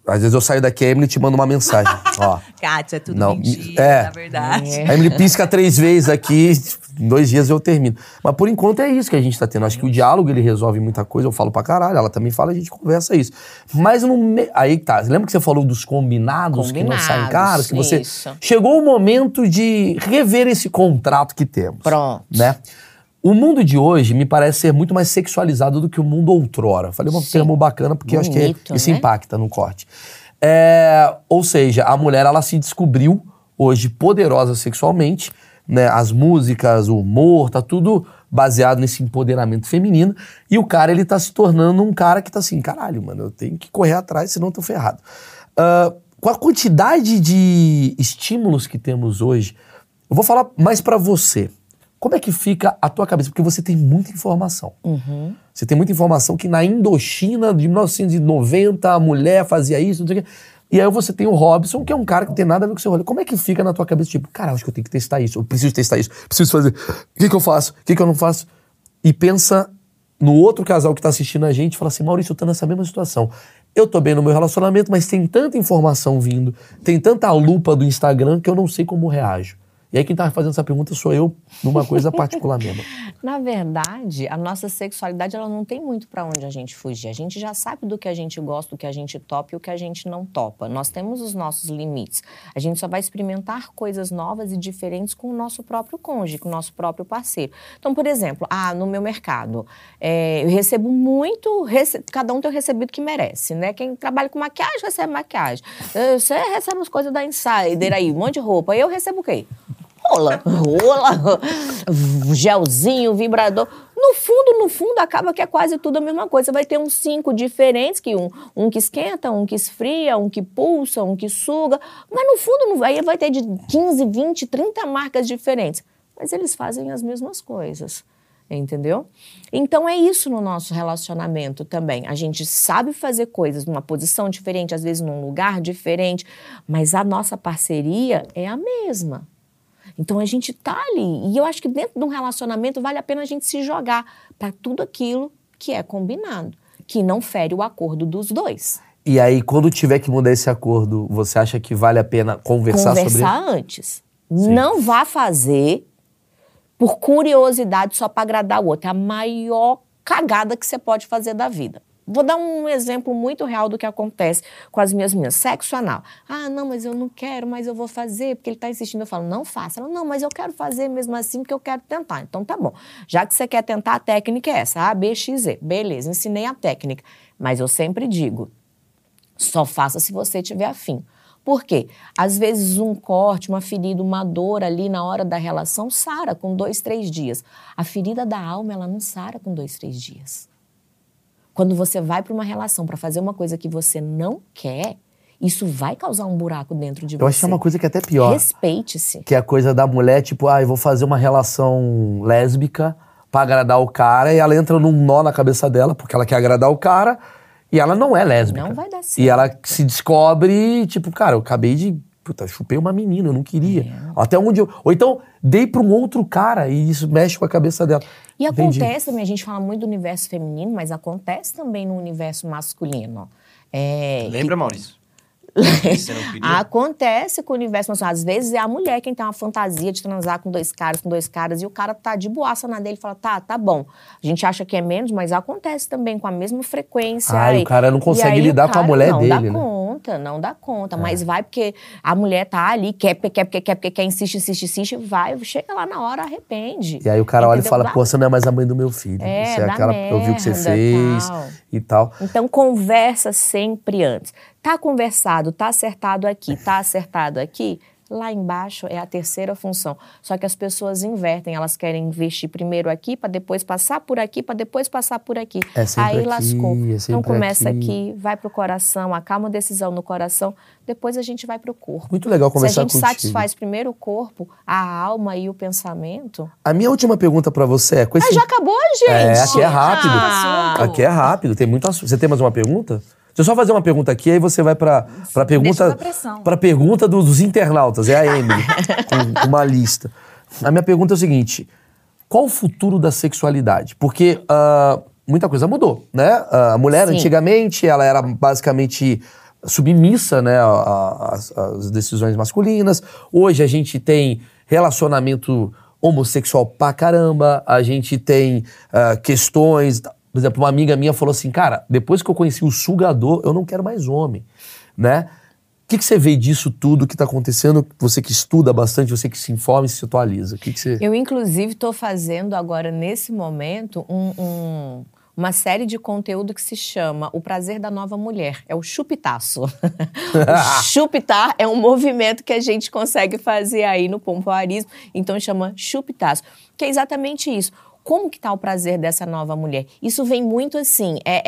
às vezes eu saio daqui, a Emily te manda uma mensagem, ó. Kátia, é tudo Não, mentira, é. na verdade. A Emily pisca três vezes aqui, em dois dias eu termino. Mas por enquanto é isso que a gente tá tendo. Acho que o diálogo ele resolve muita coisa, eu falo pra caralho, ela também fala, a gente conversa isso. Mas no me... aí tá, lembra que você falou dos combinados, que não saem Combinados, caros, que você isso. chegou o momento de rever esse contrato que temos. Pronto. Né? O mundo de hoje me parece ser muito mais sexualizado do que o mundo outrora. Falei um termo bacana porque eu acho que Bonito, isso né? impacta no corte. É, ou seja, a mulher ela se descobriu hoje poderosa sexualmente, né? As músicas, o humor, tá tudo baseado nesse empoderamento feminino. E o cara ele tá se tornando um cara que tá assim, caralho, mano, eu tenho que correr atrás, senão eu tô ferrado. Ah, com a quantidade de estímulos que temos hoje, eu vou falar mais pra você. Como é que fica a tua cabeça? Porque você tem muita informação. Você tem muita informação que na Indochina de 1990 a mulher fazia isso, não sei o quê. E aí você tem o Robson, que é um cara que não tem nada a ver com o seu rolê. Como é que fica na tua cabeça? Tipo, cara, acho que eu tenho que testar isso, eu preciso testar isso, preciso fazer. O que, que eu faço? O que, que eu não faço? E pensa no outro casal que tá assistindo a gente e fala assim: Maurício, eu tô nessa mesma situação. Eu tô bem no meu relacionamento, mas tem tanta informação vindo, tem tanta lupa do Instagram que eu não sei como reajo. E aí quem tá fazendo essa pergunta sou eu, numa coisa particular mesmo. Na verdade, a nossa sexualidade ela não tem muito para onde a gente fugir. A gente já sabe do que a gente gosta, do que a gente topa e o que a gente não topa. Nós temos os nossos limites. A gente só vai experimentar coisas novas e diferentes com o nosso próprio cônjuge, com o nosso próprio parceiro. Então, por exemplo, ah, no meu mercado, é, eu recebo muito, rece- cada um tem o recebido que merece, né? Quem trabalha com maquiagem recebe maquiagem. Eh, Você recebe as coisas da Insider aí, um monte de roupa. Eu recebo o quê? Rola, rola, gelzinho, vibrador. No fundo, no fundo, acaba que é quase tudo a mesma coisa. Vai ter uns cinco diferentes, que um, um que esquenta, um que esfria, um que pulsa, um que suga. Mas no fundo, aí vai ter de 15, 20, 30 marcas diferentes. Mas eles fazem as mesmas coisas. Entendeu? Então é isso no nosso relacionamento também. A gente sabe fazer coisas numa posição diferente, às vezes num lugar diferente, mas a nossa parceria é a mesma. Então a gente tá ali. E eu acho que dentro de um relacionamento vale a pena a gente se jogar para tudo aquilo que é combinado, que não fere o acordo dos dois. E aí, quando tiver que mudar esse acordo, você acha que vale a pena conversar, sobre Conversar antes. Não vá fazer por curiosidade só para agradar o outro. É a maior cagada que você pode fazer da vida. Vou dar um exemplo muito real do que acontece com as minhas meninas. Sexo anal. Ah, não, mas eu não quero, mas eu vou fazer, porque ele está insistindo. Eu falo, não faça. Ela, não, mas eu quero fazer mesmo assim, porque eu quero tentar. Então tá bom. Já que você quer tentar, a técnica é essa. A, B, X, Z. Beleza, ensinei a técnica. Mas eu sempre digo, só faça se você tiver afim. Por quê? Às vezes um corte, uma ferida, uma dor ali na hora da relação sara com dois, três dias. A ferida da alma, ela não sara com dois, três dias. Quando você vai para uma relação para fazer uma coisa que você não quer, isso vai causar um buraco dentro de Eu você. acho que é uma coisa que é até pior. Respeite-se. Que é a coisa da mulher, tipo, ah, eu vou fazer uma relação lésbica pra agradar o cara, e ela entra num nó na cabeça dela, porque ela quer agradar o cara, e ela não é lésbica. Não vai dar certo. E ela se descobre, tipo, cara, eu acabei de. Puta, chupei uma menina, eu não queria. É. Até onde eu. Ou então, dei pra um outro cara, e isso mexe com a cabeça dela. E Entendi. acontece também, a gente fala muito do universo feminino, mas acontece também no universo masculino. É, Lembra, Maurício? Você não queria? Acontece com o universo masculino. Às vezes é a mulher quem tem uma fantasia de transar com dois caras, com dois caras, e o cara tá de boaça na dele e fala, tá, tá bom. A gente acha que é menos, mas acontece também com a mesma frequência. Ah, e o cara não consegue aí lidar com a mulher não dele, dá né? conta, não dá conta. Mas vai porque a mulher tá ali, quer, quer, quer, quer, quer, quer, quer, insiste, insiste, insiste, vai, chega lá na hora, arrepende. E aí o cara olha e fala, pô, você não é mais a mãe do meu filho. É, você é aquela. Eu vi o que você merda, fez tal. e tal. Então, conversa sempre antes. Tá conversado, tá acertado aqui, tá acertado aqui, lá embaixo é a terceira função. Só que as pessoas invertem, elas querem investir primeiro aqui para depois passar por aqui, para depois passar por aqui. É Aí aqui, lascou. é então começa aqui. aqui. vai pro coração, acalma a decisão no coração, depois a gente vai pro corpo. Muito legal Se a conversar gente contigo. satisfaz primeiro o corpo, a alma e o pensamento. A minha última pergunta pra você é: com esse Ah, já acabou, gente? É, aqui é rápido. Ah. Aqui é rápido, tem muito assunto. Você tem mais uma pergunta? Deixa eu só fazer uma pergunta aqui, aí você vai pra, pra pergunta. Pra pergunta dos, dos internautas. É a Emily, com, com uma lista. A minha pergunta é o seguinte: qual o futuro da sexualidade? Porque ah, muita coisa mudou, né? Ah, a mulher, Sim. antigamente, ela era basicamente submissa, né, às, decisões masculinas. Hoje a gente tem relacionamento homossexual pra caramba, a gente tem ah, questões. Por exemplo, uma amiga minha falou assim, cara, depois que eu conheci o sugador, eu não quero mais homem, né? O que, que você vê disso tudo que tá acontecendo? Você que estuda bastante, você que se informa e se atualiza. Que, que você. Eu, inclusive, estou fazendo agora, nesse momento, um- um- uma série de conteúdo que se chama O Prazer da Nova Mulher. É o chupitaço. o chupitar é um movimento que a gente consegue fazer aí no pompoarismo. Então, chama chupitaço. Que é exatamente isso. Como que tá o prazer dessa nova mulher? Isso vem muito assim, é-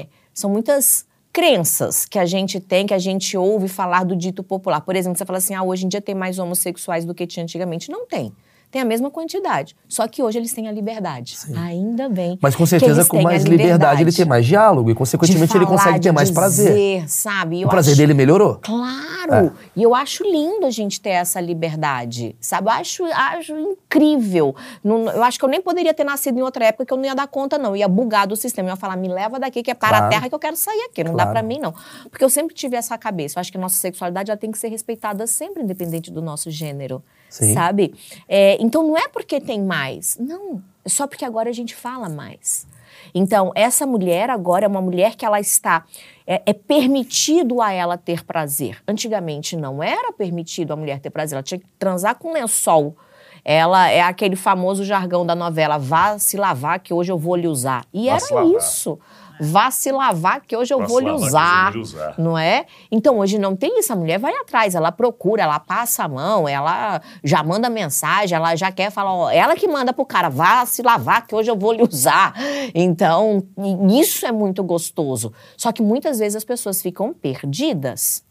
é- são muitas crenças que a gente tem, que a gente ouve falar do dito popular. Por exemplo, você fala assim, ah, hoje em dia tem mais homossexuais do que tinha antigamente. Não tem. Tem a mesma quantidade. Só que hoje eles têm a liberdade. Ainda bem. Mas com certeza, com mais liberdade, ele tem mais diálogo e, consequentemente, de ele falar, consegue ter mais prazer. dizer, sabe? E O eu prazer acho- dele melhorou? Claro! E eu acho lindo a gente ter essa liberdade, sabe? Eu acho, acho incrível. Não- eu acho que eu nem poderia ter nascido em outra época que eu não ia dar conta, não. Eu ia bugar do sistema. Eu ia falar, me leva daqui que é para Claro. a terra que eu quero sair aqui. Não dá Claro. pra mim, não. Porque eu sempre tive essa cabeça. Eu acho que a nossa sexualidade ela tem que ser respeitada sempre, independente do nosso gênero. Sim. Sabe? É, então não é porque tem mais. Não. É só porque agora a gente fala mais. Então, essa mulher agora é uma mulher que ela está. É, é permitido a ela ter prazer. Antigamente não era permitido a mulher ter prazer. Ela tinha que transar com lençol. Ela é aquele famoso jargão da novela: vá se lavar que hoje eu vou lhe usar. E Vá era lavar. Vá se lavar que hoje eu Vá vou lhe usar. usar. Não é? Então hoje não tem isso. A mulher vai atrás, ela procura, ela passa a mão, ela já manda mensagem, ela já quer falar, ó, ela que manda pro cara, vá se lavar que hoje eu vou lhe usar. Então, isso é muito gostoso. Só que muitas vezes as pessoas ficam perdidas.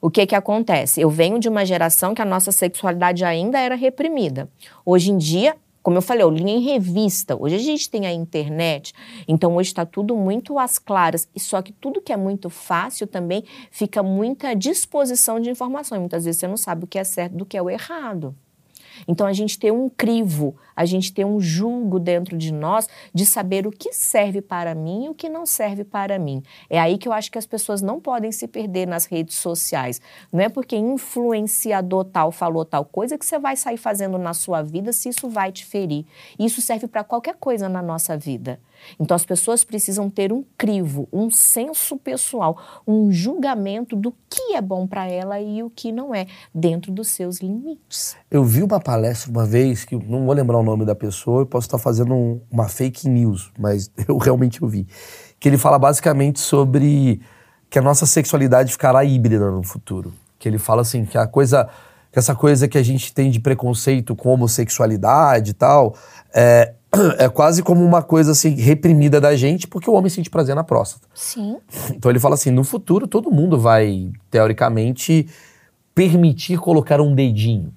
O que que acontece? Eu venho de uma geração que a nossa sexualidade ainda era reprimida. Hoje em dia, como eu falei, eu li em revista. Hoje a gente tem a internet, então hoje está tudo muito às claras. E só que tudo que é muito fácil também fica muita disposição de informação. E muitas vezes você não sabe o que é certo do que é o errado. Então a gente tem um crivo, a gente tem um julgo dentro de nós de saber o que serve para mim e o que não serve para mim. É aí que eu acho que as pessoas não podem se perder nas redes sociais. Não é porque influenciador tal falou tal coisa que você vai sair fazendo na sua vida se isso vai te ferir. Isso serve para qualquer coisa na nossa vida. Então as pessoas precisam ter um crivo, um senso pessoal, um julgamento do que é bom para ela e o que não é, dentro dos seus limites. Eu vi uma palestra uma vez, que não vou lembrar o nome da pessoa, eu posso estar fazendo um- uma fake news, mas eu realmente ouvi. Que ele fala basicamente sobre que a nossa sexualidade ficará híbrida no futuro. Que ele fala assim, que a coisa. Que essa coisa que a gente tem de preconceito com homossexualidade e tal, é, é quase como uma coisa assim reprimida da gente, porque o homem sente prazer na próstata. Sim. Então ele fala assim: no futuro todo mundo vai, teoricamente, permitir colocar um dedinho.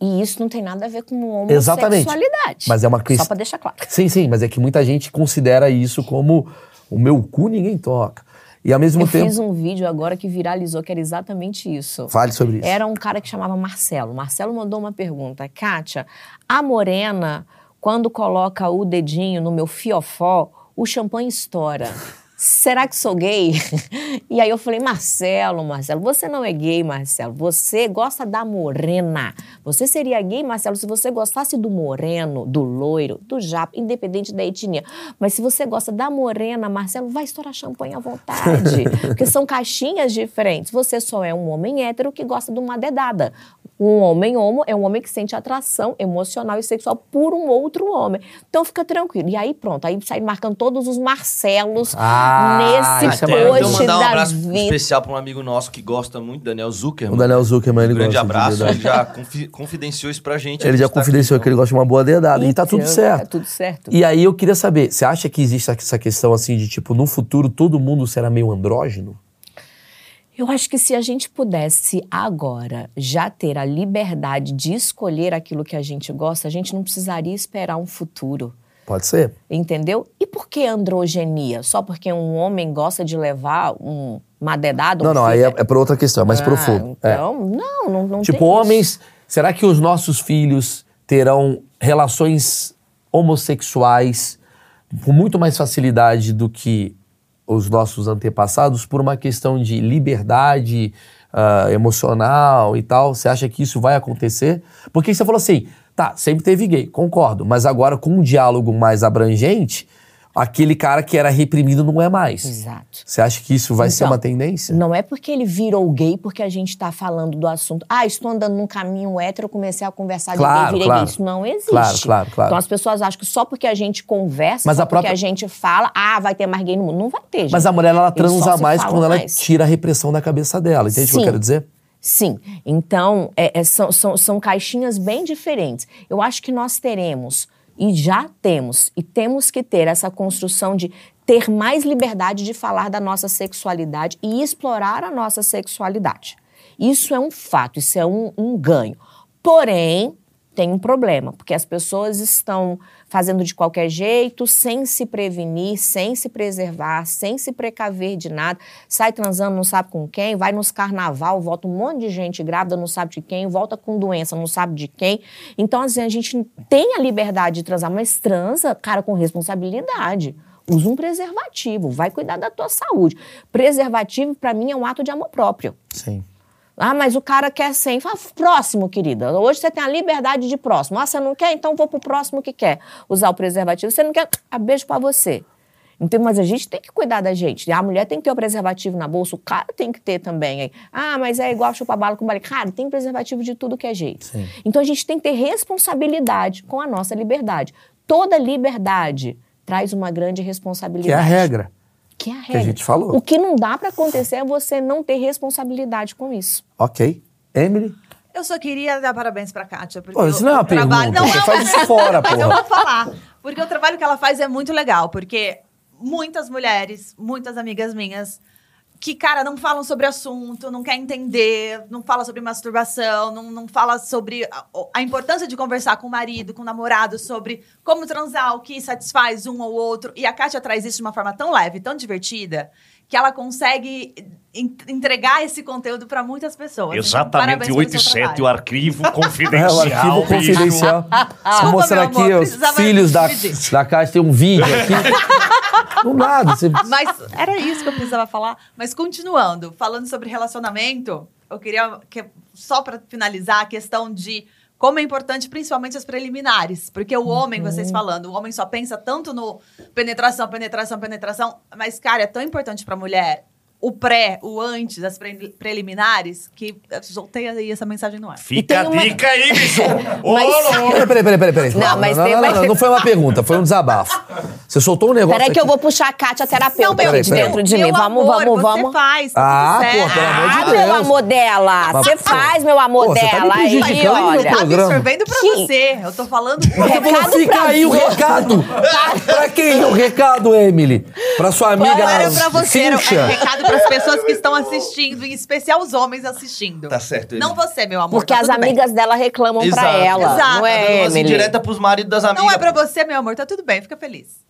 E isso não tem nada a ver com Exatamente. homossexualidade. Mas é uma questão. Só pra deixar claro. Sim, sim, mas é que muita gente considera isso como o meu cu ninguém toca. E ao mesmo Eu tempo. fiz um vídeo agora que viralizou, que era exatamente isso. Fale sobre isso. Era um cara que chamava Marcelo. Marcelo mandou uma pergunta. Kátia, a morena, quando coloca o dedinho no meu fiofó, o champanhe estoura. será que sou gay? E aí eu falei, Marcelo, Marcelo, você não é gay, Marcelo. Você gosta da morena. Você seria gay, Marcelo, se você gostasse do moreno, do loiro, do japa, independente da etnia. Mas se você gosta da morena, Marcelo, vai estourar champanhe à vontade. Porque são caixinhas diferentes. Você só é um homem hétero que gosta de uma dedada. Um homem homo é um homem que sente atração emocional e sexual por um outro homem. Então fica tranquilo. E aí pronto, aí sai marcando todos os Marcelos Ah, nesse isso é post então mandar um da abraço vida. especial para um amigo nosso que gosta muito, Daniel Zuckerman. O Daniel Zuckerman, ele Um grande abraço, ele já confi- confidenciou isso pra gente. Ele já gente confidenciou aqui, que ele gosta de uma boa dedada. e tá tudo Então, certo. Tá tudo certo. E aí eu queria saber, você acha que existe essa questão assim de tipo, no futuro todo mundo será meio andrógeno? Eu acho que se a gente pudesse agora já ter a liberdade de escolher aquilo que a gente gosta, a gente não precisaria esperar um futuro. Pode ser. Entendeu? E por que androgenia? Só porque um homem gosta de levar um, uma dedada? Não, um não, aí é, filho? é pra outra questão, é mais Ah, profundo. É. Então, não, não, não Tipo, tem isso. homens, será que os nossos filhos terão relações homossexuais com muito mais facilidade do que os nossos antepassados por uma questão de liberdade ah, emocional e tal? Você acha que isso vai acontecer? Porque você falou assim, tá, sempre teve gay, concordo, mas agora com um diálogo mais abrangente, aquele cara que era reprimido não é mais. Exato. Você acha que isso vai ser Então, uma tendência? Não é porque ele virou gay porque a gente tá falando do assunto. Ah, estou andando num caminho hétero, comecei a conversar de Claro, gay, virei claro. gay. Isso não existe. Claro, claro, claro. Então as pessoas acham que só porque a gente conversa, Mas só a própria- porque a gente fala, ah, vai ter mais gay no mundo. Não vai ter, gente. Mas a mulher, ela transa mais quando ela mais. tira a repressão da cabeça dela. Entende o que eu Sim. quero dizer? Sim. Então, é- é- são, são, são caixinhas bem diferentes. Eu acho que nós teremos, e já temos, e temos que ter essa construção de ter mais liberdade de falar da nossa sexualidade e explorar a nossa sexualidade. Isso é um fato, isso é um, um ganho. Porém, tem um problema, porque as pessoas estão fazendo de qualquer jeito, sem se prevenir, sem se preservar, sem se precaver de nada, sai transando, não sabe com quem, vai nos carnaval, volta um monte de gente grávida, não sabe de quem, volta com doença, não sabe de quem. Então, assim, a gente tem a liberdade de transar, mas transa, cara, com responsabilidade. Usa um preservativo, vai cuidar da tua saúde. Preservativo, pra mim, é um ato de amor próprio. Sim. Ah, mas o cara quer sem. Fala, próximo, querida. Hoje você tem a liberdade de próximo. Ah, você não quer? Então vou pro próximo que quer usar o preservativo. Você não quer? Ah, beijo pra você. Então, mas a gente tem que cuidar da gente. A mulher tem que ter o preservativo na bolsa, o cara tem que ter também. Ah, mas é igual chupar bala com bala. Cara, tem preservativo de tudo que é jeito. Então a gente tem que ter responsabilidade com a nossa liberdade. Toda liberdade traz uma grande Que responsabilidade. é a regra. Que é a regra. gente falou. O que não dá pra acontecer é você não ter responsabilidade com isso. Ok. Emily? Eu só queria dar parabéns pra Kátia. Porque Pô, isso não é o uma trabalho... pergunta, Não, você não, faz isso fora, Mas eu vou falar. Porque o trabalho que ela faz é muito legal. Porque muitas mulheres, muitas amigas minhas, que, cara, não falam sobre assunto, não quer entender, não fala sobre masturbação, não, não fala sobre a, a importância de conversar com o marido, com o namorado, sobre como transar, o que satisfaz um ou outro. E a Kátia traz isso de uma forma tão leve, tão divertida, que ela consegue en- entregar esse conteúdo pra muitas pessoas. Então, Exatamente, seu 87, o arquivo É, o confidencial. arquivo confidencial. Vou Desculpa, mostrar meu aqui amor, os filhos da, da casa. Tem um vídeo aqui. Do nada. Você... Mas era isso que eu precisava falar. Mas continuando, falando sobre relacionamento, eu queria que, só para finalizar a questão de como é importante, principalmente as preliminares. Porque o homem, vocês falando, o homem só pensa tanto no penetração, penetração, penetração. Mas, cara, é tão importante para a mulher o pré, o antes, as pre- preliminares, que eu soltei aí essa mensagem no ar. Fica a uma- dica aí, bicho. Ô, Mas- louco. Peraí, peraí, peraí, peraí. Não, mas não, tem não, mais- não, não foi uma pergunta, foi um desabafo. Você soltou um negócio. Peraí que eu vou puxar a Kátia terapeuta peraí, aqui de peraí. dentro de Meu mim. Vamos, amor, vamos, você vamos. faz, tá Ah, pô, pelo amor de Ah, Deus. meu amor dela. Você faz, meu amor pô, você tá me dela. aí, olha. Tá absorvendo pra Que- você. Eu tô falando. Você falou, Recado fica aí o você. recado. pra quem o recado, Emily? Pra sua amiga Não era pra você, era Cíntia? É recado pras pessoas que estão assistindo, em especial os homens assistindo. Tá certo, Emily. Não você, meu amor. Porque tá as tudo bem. amigas dela reclamam pra Exato, ela. exato. Não Tá é, Emily? direta pros maridos das amigas. Não é pra você, meu amor, tá tudo bem, fica feliz.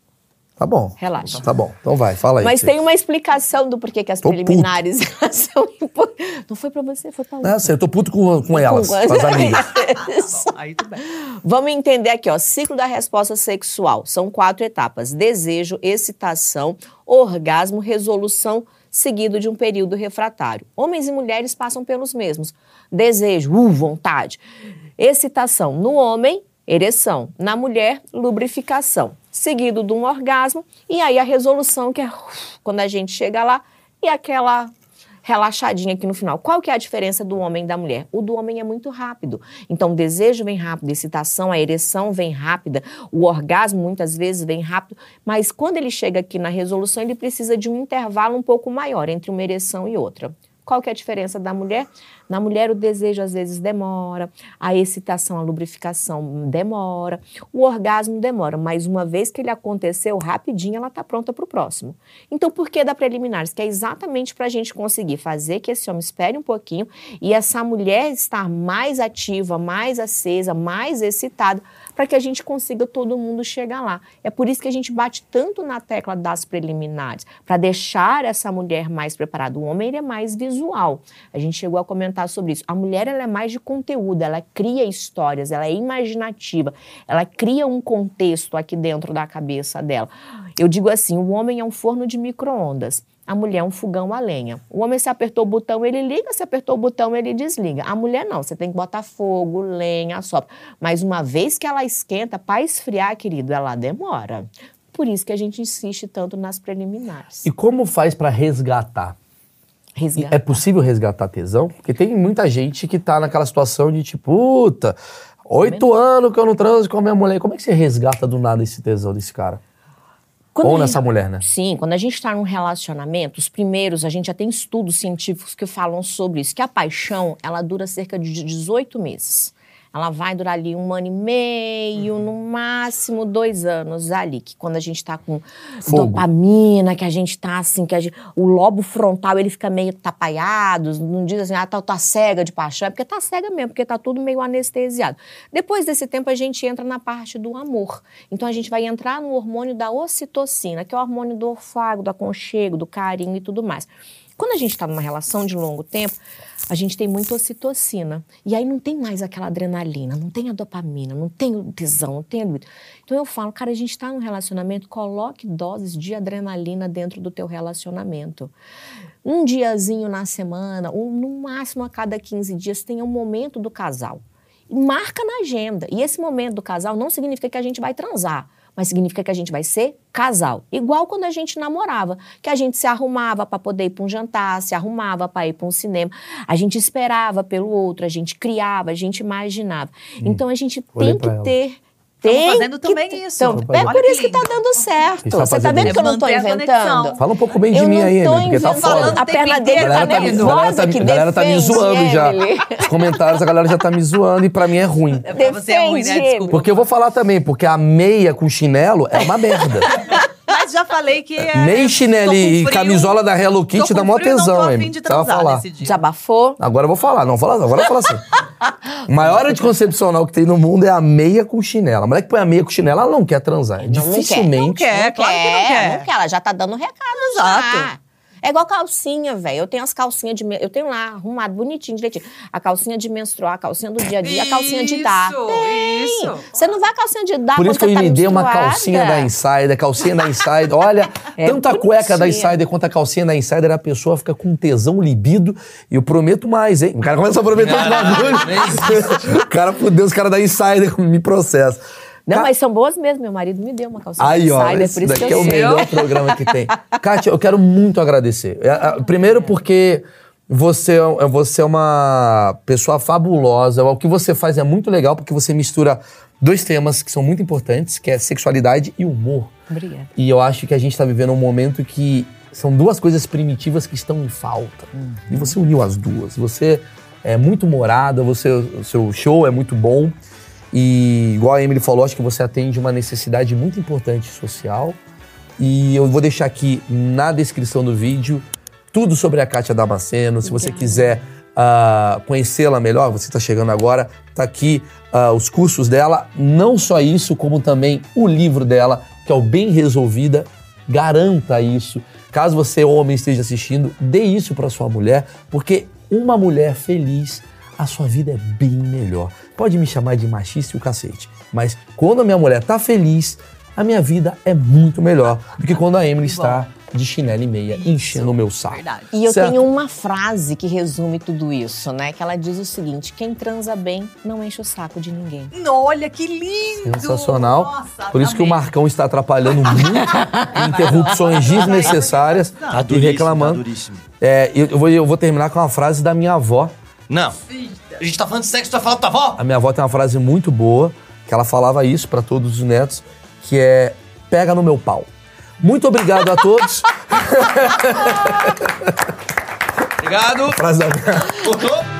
Tá bom. Relaxa. Tá bom. Então vai, fala aí. Mas Você- tem uma explicação do porquê que as Tô preliminares são importantes. Não foi pra você, foi pra outra. Sei, eu tô puto com, com elas, com as amigas. Isso. Aí tudo bem. Vamos entender aqui, ó. Ciclo da resposta sexual. São quatro etapas: desejo, excitação, orgasmo, resolução, seguido de um período refratário. Homens e mulheres passam pelos mesmos: desejo, uh, vontade. Excitação no homem, ereção. Na mulher, lubrificação. Seguido de um orgasmo. E aí a resolução, que é uf, quando a gente chega lá, e aquela relaxadinha aqui no final. Qual que é a diferença do homem e da mulher? O do homem é muito rápido. Então, o desejo vem rápido, a excitação, a ereção vem rápida, o orgasmo muitas vezes vem rápido, mas quando ele chega aqui na resolução, ele precisa de um intervalo um pouco maior entre uma ereção e outra. Qual que é a diferença da mulher? Na mulher, o desejo às vezes demora, a excitação, a lubrificação demora, o orgasmo demora, mas uma vez que ele aconteceu, rapidinho ela está pronta para o próximo. Então, por que da preliminares? Que é exatamente para a gente conseguir fazer que esse homem espere um pouquinho e essa mulher estar mais ativa, mais acesa, mais excitada, para que a gente consiga todo mundo chegar lá. É por isso que a gente bate tanto na tecla das preliminares, para deixar essa mulher mais preparada. O homem é mais visual. A gente chegou a comentar sobre isso. A mulher ela é mais de conteúdo, ela cria histórias, ela é imaginativa, ela cria um contexto aqui dentro da cabeça dela. Eu digo assim, o homem é um forno de micro-ondas. A mulher é um fogão a lenha. O homem, se apertou o botão, ele liga, se apertou o botão, ele desliga. A mulher não, você tem que botar fogo, lenha, sopra. Mas uma vez que ela esquenta, para esfriar, querido, ela demora. Por isso que a gente insiste tanto nas preliminares. E como faz pra resgatar? Resgata. É possível resgatar tesão? Porque tem muita gente que tá naquela situação de tipo, puta, oito anos que eu não transo com a minha mulher. Como é que você resgata do nada esse tesão desse cara? Quando Ou nessa gente- mulher, né? Sim, quando a gente está num relacionamento, os primeiros, a gente já tem estudos científicos que falam sobre isso, que a paixão, ela dura cerca de 18 meses. Ela vai durar ali um ano e meio, Uhum. no máximo dois anos ali, que quando a gente tá com Fogo. dopamina, que a gente tá assim, que a gente- o lobo frontal ele fica meio tapaiado, não diz assim, ah, tá, tá cega de paixão, é porque tá cega mesmo, porque tá tudo meio anestesiado. Depois desse tempo a gente entra na parte do amor. Então a gente vai entrar no hormônio da ocitocina, que é o hormônio do orfago, do aconchego, do carinho e tudo mais. Quando a gente está numa relação de longo tempo, a gente tem muita ocitocina. E aí não tem mais aquela adrenalina, não tem a dopamina, não tem o tesão, não tem a. Então eu falo, cara, a gente está num relacionamento, coloque doses de adrenalina dentro do teu relacionamento. Um diazinho na semana, ou no máximo a cada 15 dias, tenha um momento do casal. Marca na agenda. E esse momento do casal não significa que a gente vai transar mas significa que a gente vai ser casal. Igual quando a gente namorava, que a gente se arrumava para poder ir para um jantar, se arrumava para ir para um cinema, a gente esperava pelo outro, a gente criava, a gente imaginava. Então a gente tem que ela. ter Estamos tem fazendo que também ter- isso. Então, é que por isso que lindo. tá dando certo. Está Você tá vendo isso. que eu não a inventando? Fala um pouco bem de Eu mim aí, tô Emily, porque tá inventando. foda. Falando A perna dele tá tá, nervosa galera tá, me- que a galera tá me defende zoando já. Os comentários, a galera já tá me zoando e pra mim é ruim. É pra você é ruim, né? Defende Desculpa. Porque eu vou falar também, porque a meia com chinelo é uma merda. Já falei que é. Meia tô chinelo e frio, camisola da Hello Kitty dá mó tesão, a fim Emily. de Precisava transar falar. Desabafou? Agora eu vou falar, não, vou falar, agora eu vou falar assim. O maior anticoncepcional que tem no mundo é a meia com chinela. A mulher que põe a meia com chinela, ela não quer transar. Não, não quer. Dificilmente. Não quer, claro que não quer. Não quer, ela já tá dando recado Exato. já. É igual calcinha, velho. Eu tenho as calcinhas de. Eu tenho lá arrumado bonitinho, direitinho. A calcinha de menstruar, a calcinha do dia a dia, a calcinha de dar. Isso, Tem. isso. Você não vai a calcinha de dar Por isso que eu tá me dei uma calcinha da Insider, calcinha da Insider. Olha, É tanto a cueca da. Insider quanto a calcinha da Insider, a pessoa fica com tesão libido. E eu prometo mais, hein? O cara começa a prometer os bagulhos. o cara fudeu, os caras da Insider me processam. Não, mas são boas mesmo. Meu marido me deu uma calcinha Aí, ó, Insider, esse por isso que daqui eu é o melhor programa que tem. Kátia, eu quero muito agradecer. É, é, Primeiro porque você, é- você é uma pessoa fabulosa. O que você faz é muito legal porque você mistura dois temas que são muito importantes, que é sexualidade e humor. Obrigada. E eu acho que a gente está vivendo um momento que são duas coisas primitivas que estão em falta. E você uniu as duas. Você é muito humorada, você, o seu show é muito bom. E, igual a Emily falou, acho que você atende uma necessidade muito importante social. E eu vou deixar aqui na descrição do vídeo tudo sobre a Kátia Damasceno. Se você quiser ah, conhecê-la melhor, você está chegando agora, tá aqui ah, os cursos dela. Não só isso, como também o livro dela, que é o bem resolvida, garanta isso. Caso você, homem, esteja assistindo, dê isso para sua mulher, porque uma mulher feliz, a sua vida é bem melhor. Pode me chamar de machista e o cacete, mas quando a minha mulher tá feliz, a minha vida é muito melhor do que quando a Emily está de chinelo e meia enchendo o meu saco. Verdade. E eu Certo? tenho uma frase que resume tudo isso, né? Que ela diz o seguinte: quem transa bem não enche o saco de ninguém. Olha que lindo! Sensacional. Nossa, Por isso que o. Marcão está atrapalhando muito, interrupções desnecessárias Tá e reclamando. tá duríssimo. É, eu, eu vou, eu vou terminar com uma frase da minha avó. Não. A gente tá falando de sexo, tu vai falar da tua avó? A minha avó tem uma frase muito boa, que ela falava isso para todos os netos, que é pega no meu pau. Muito obrigado a todos. Obrigado. minha... Cortou?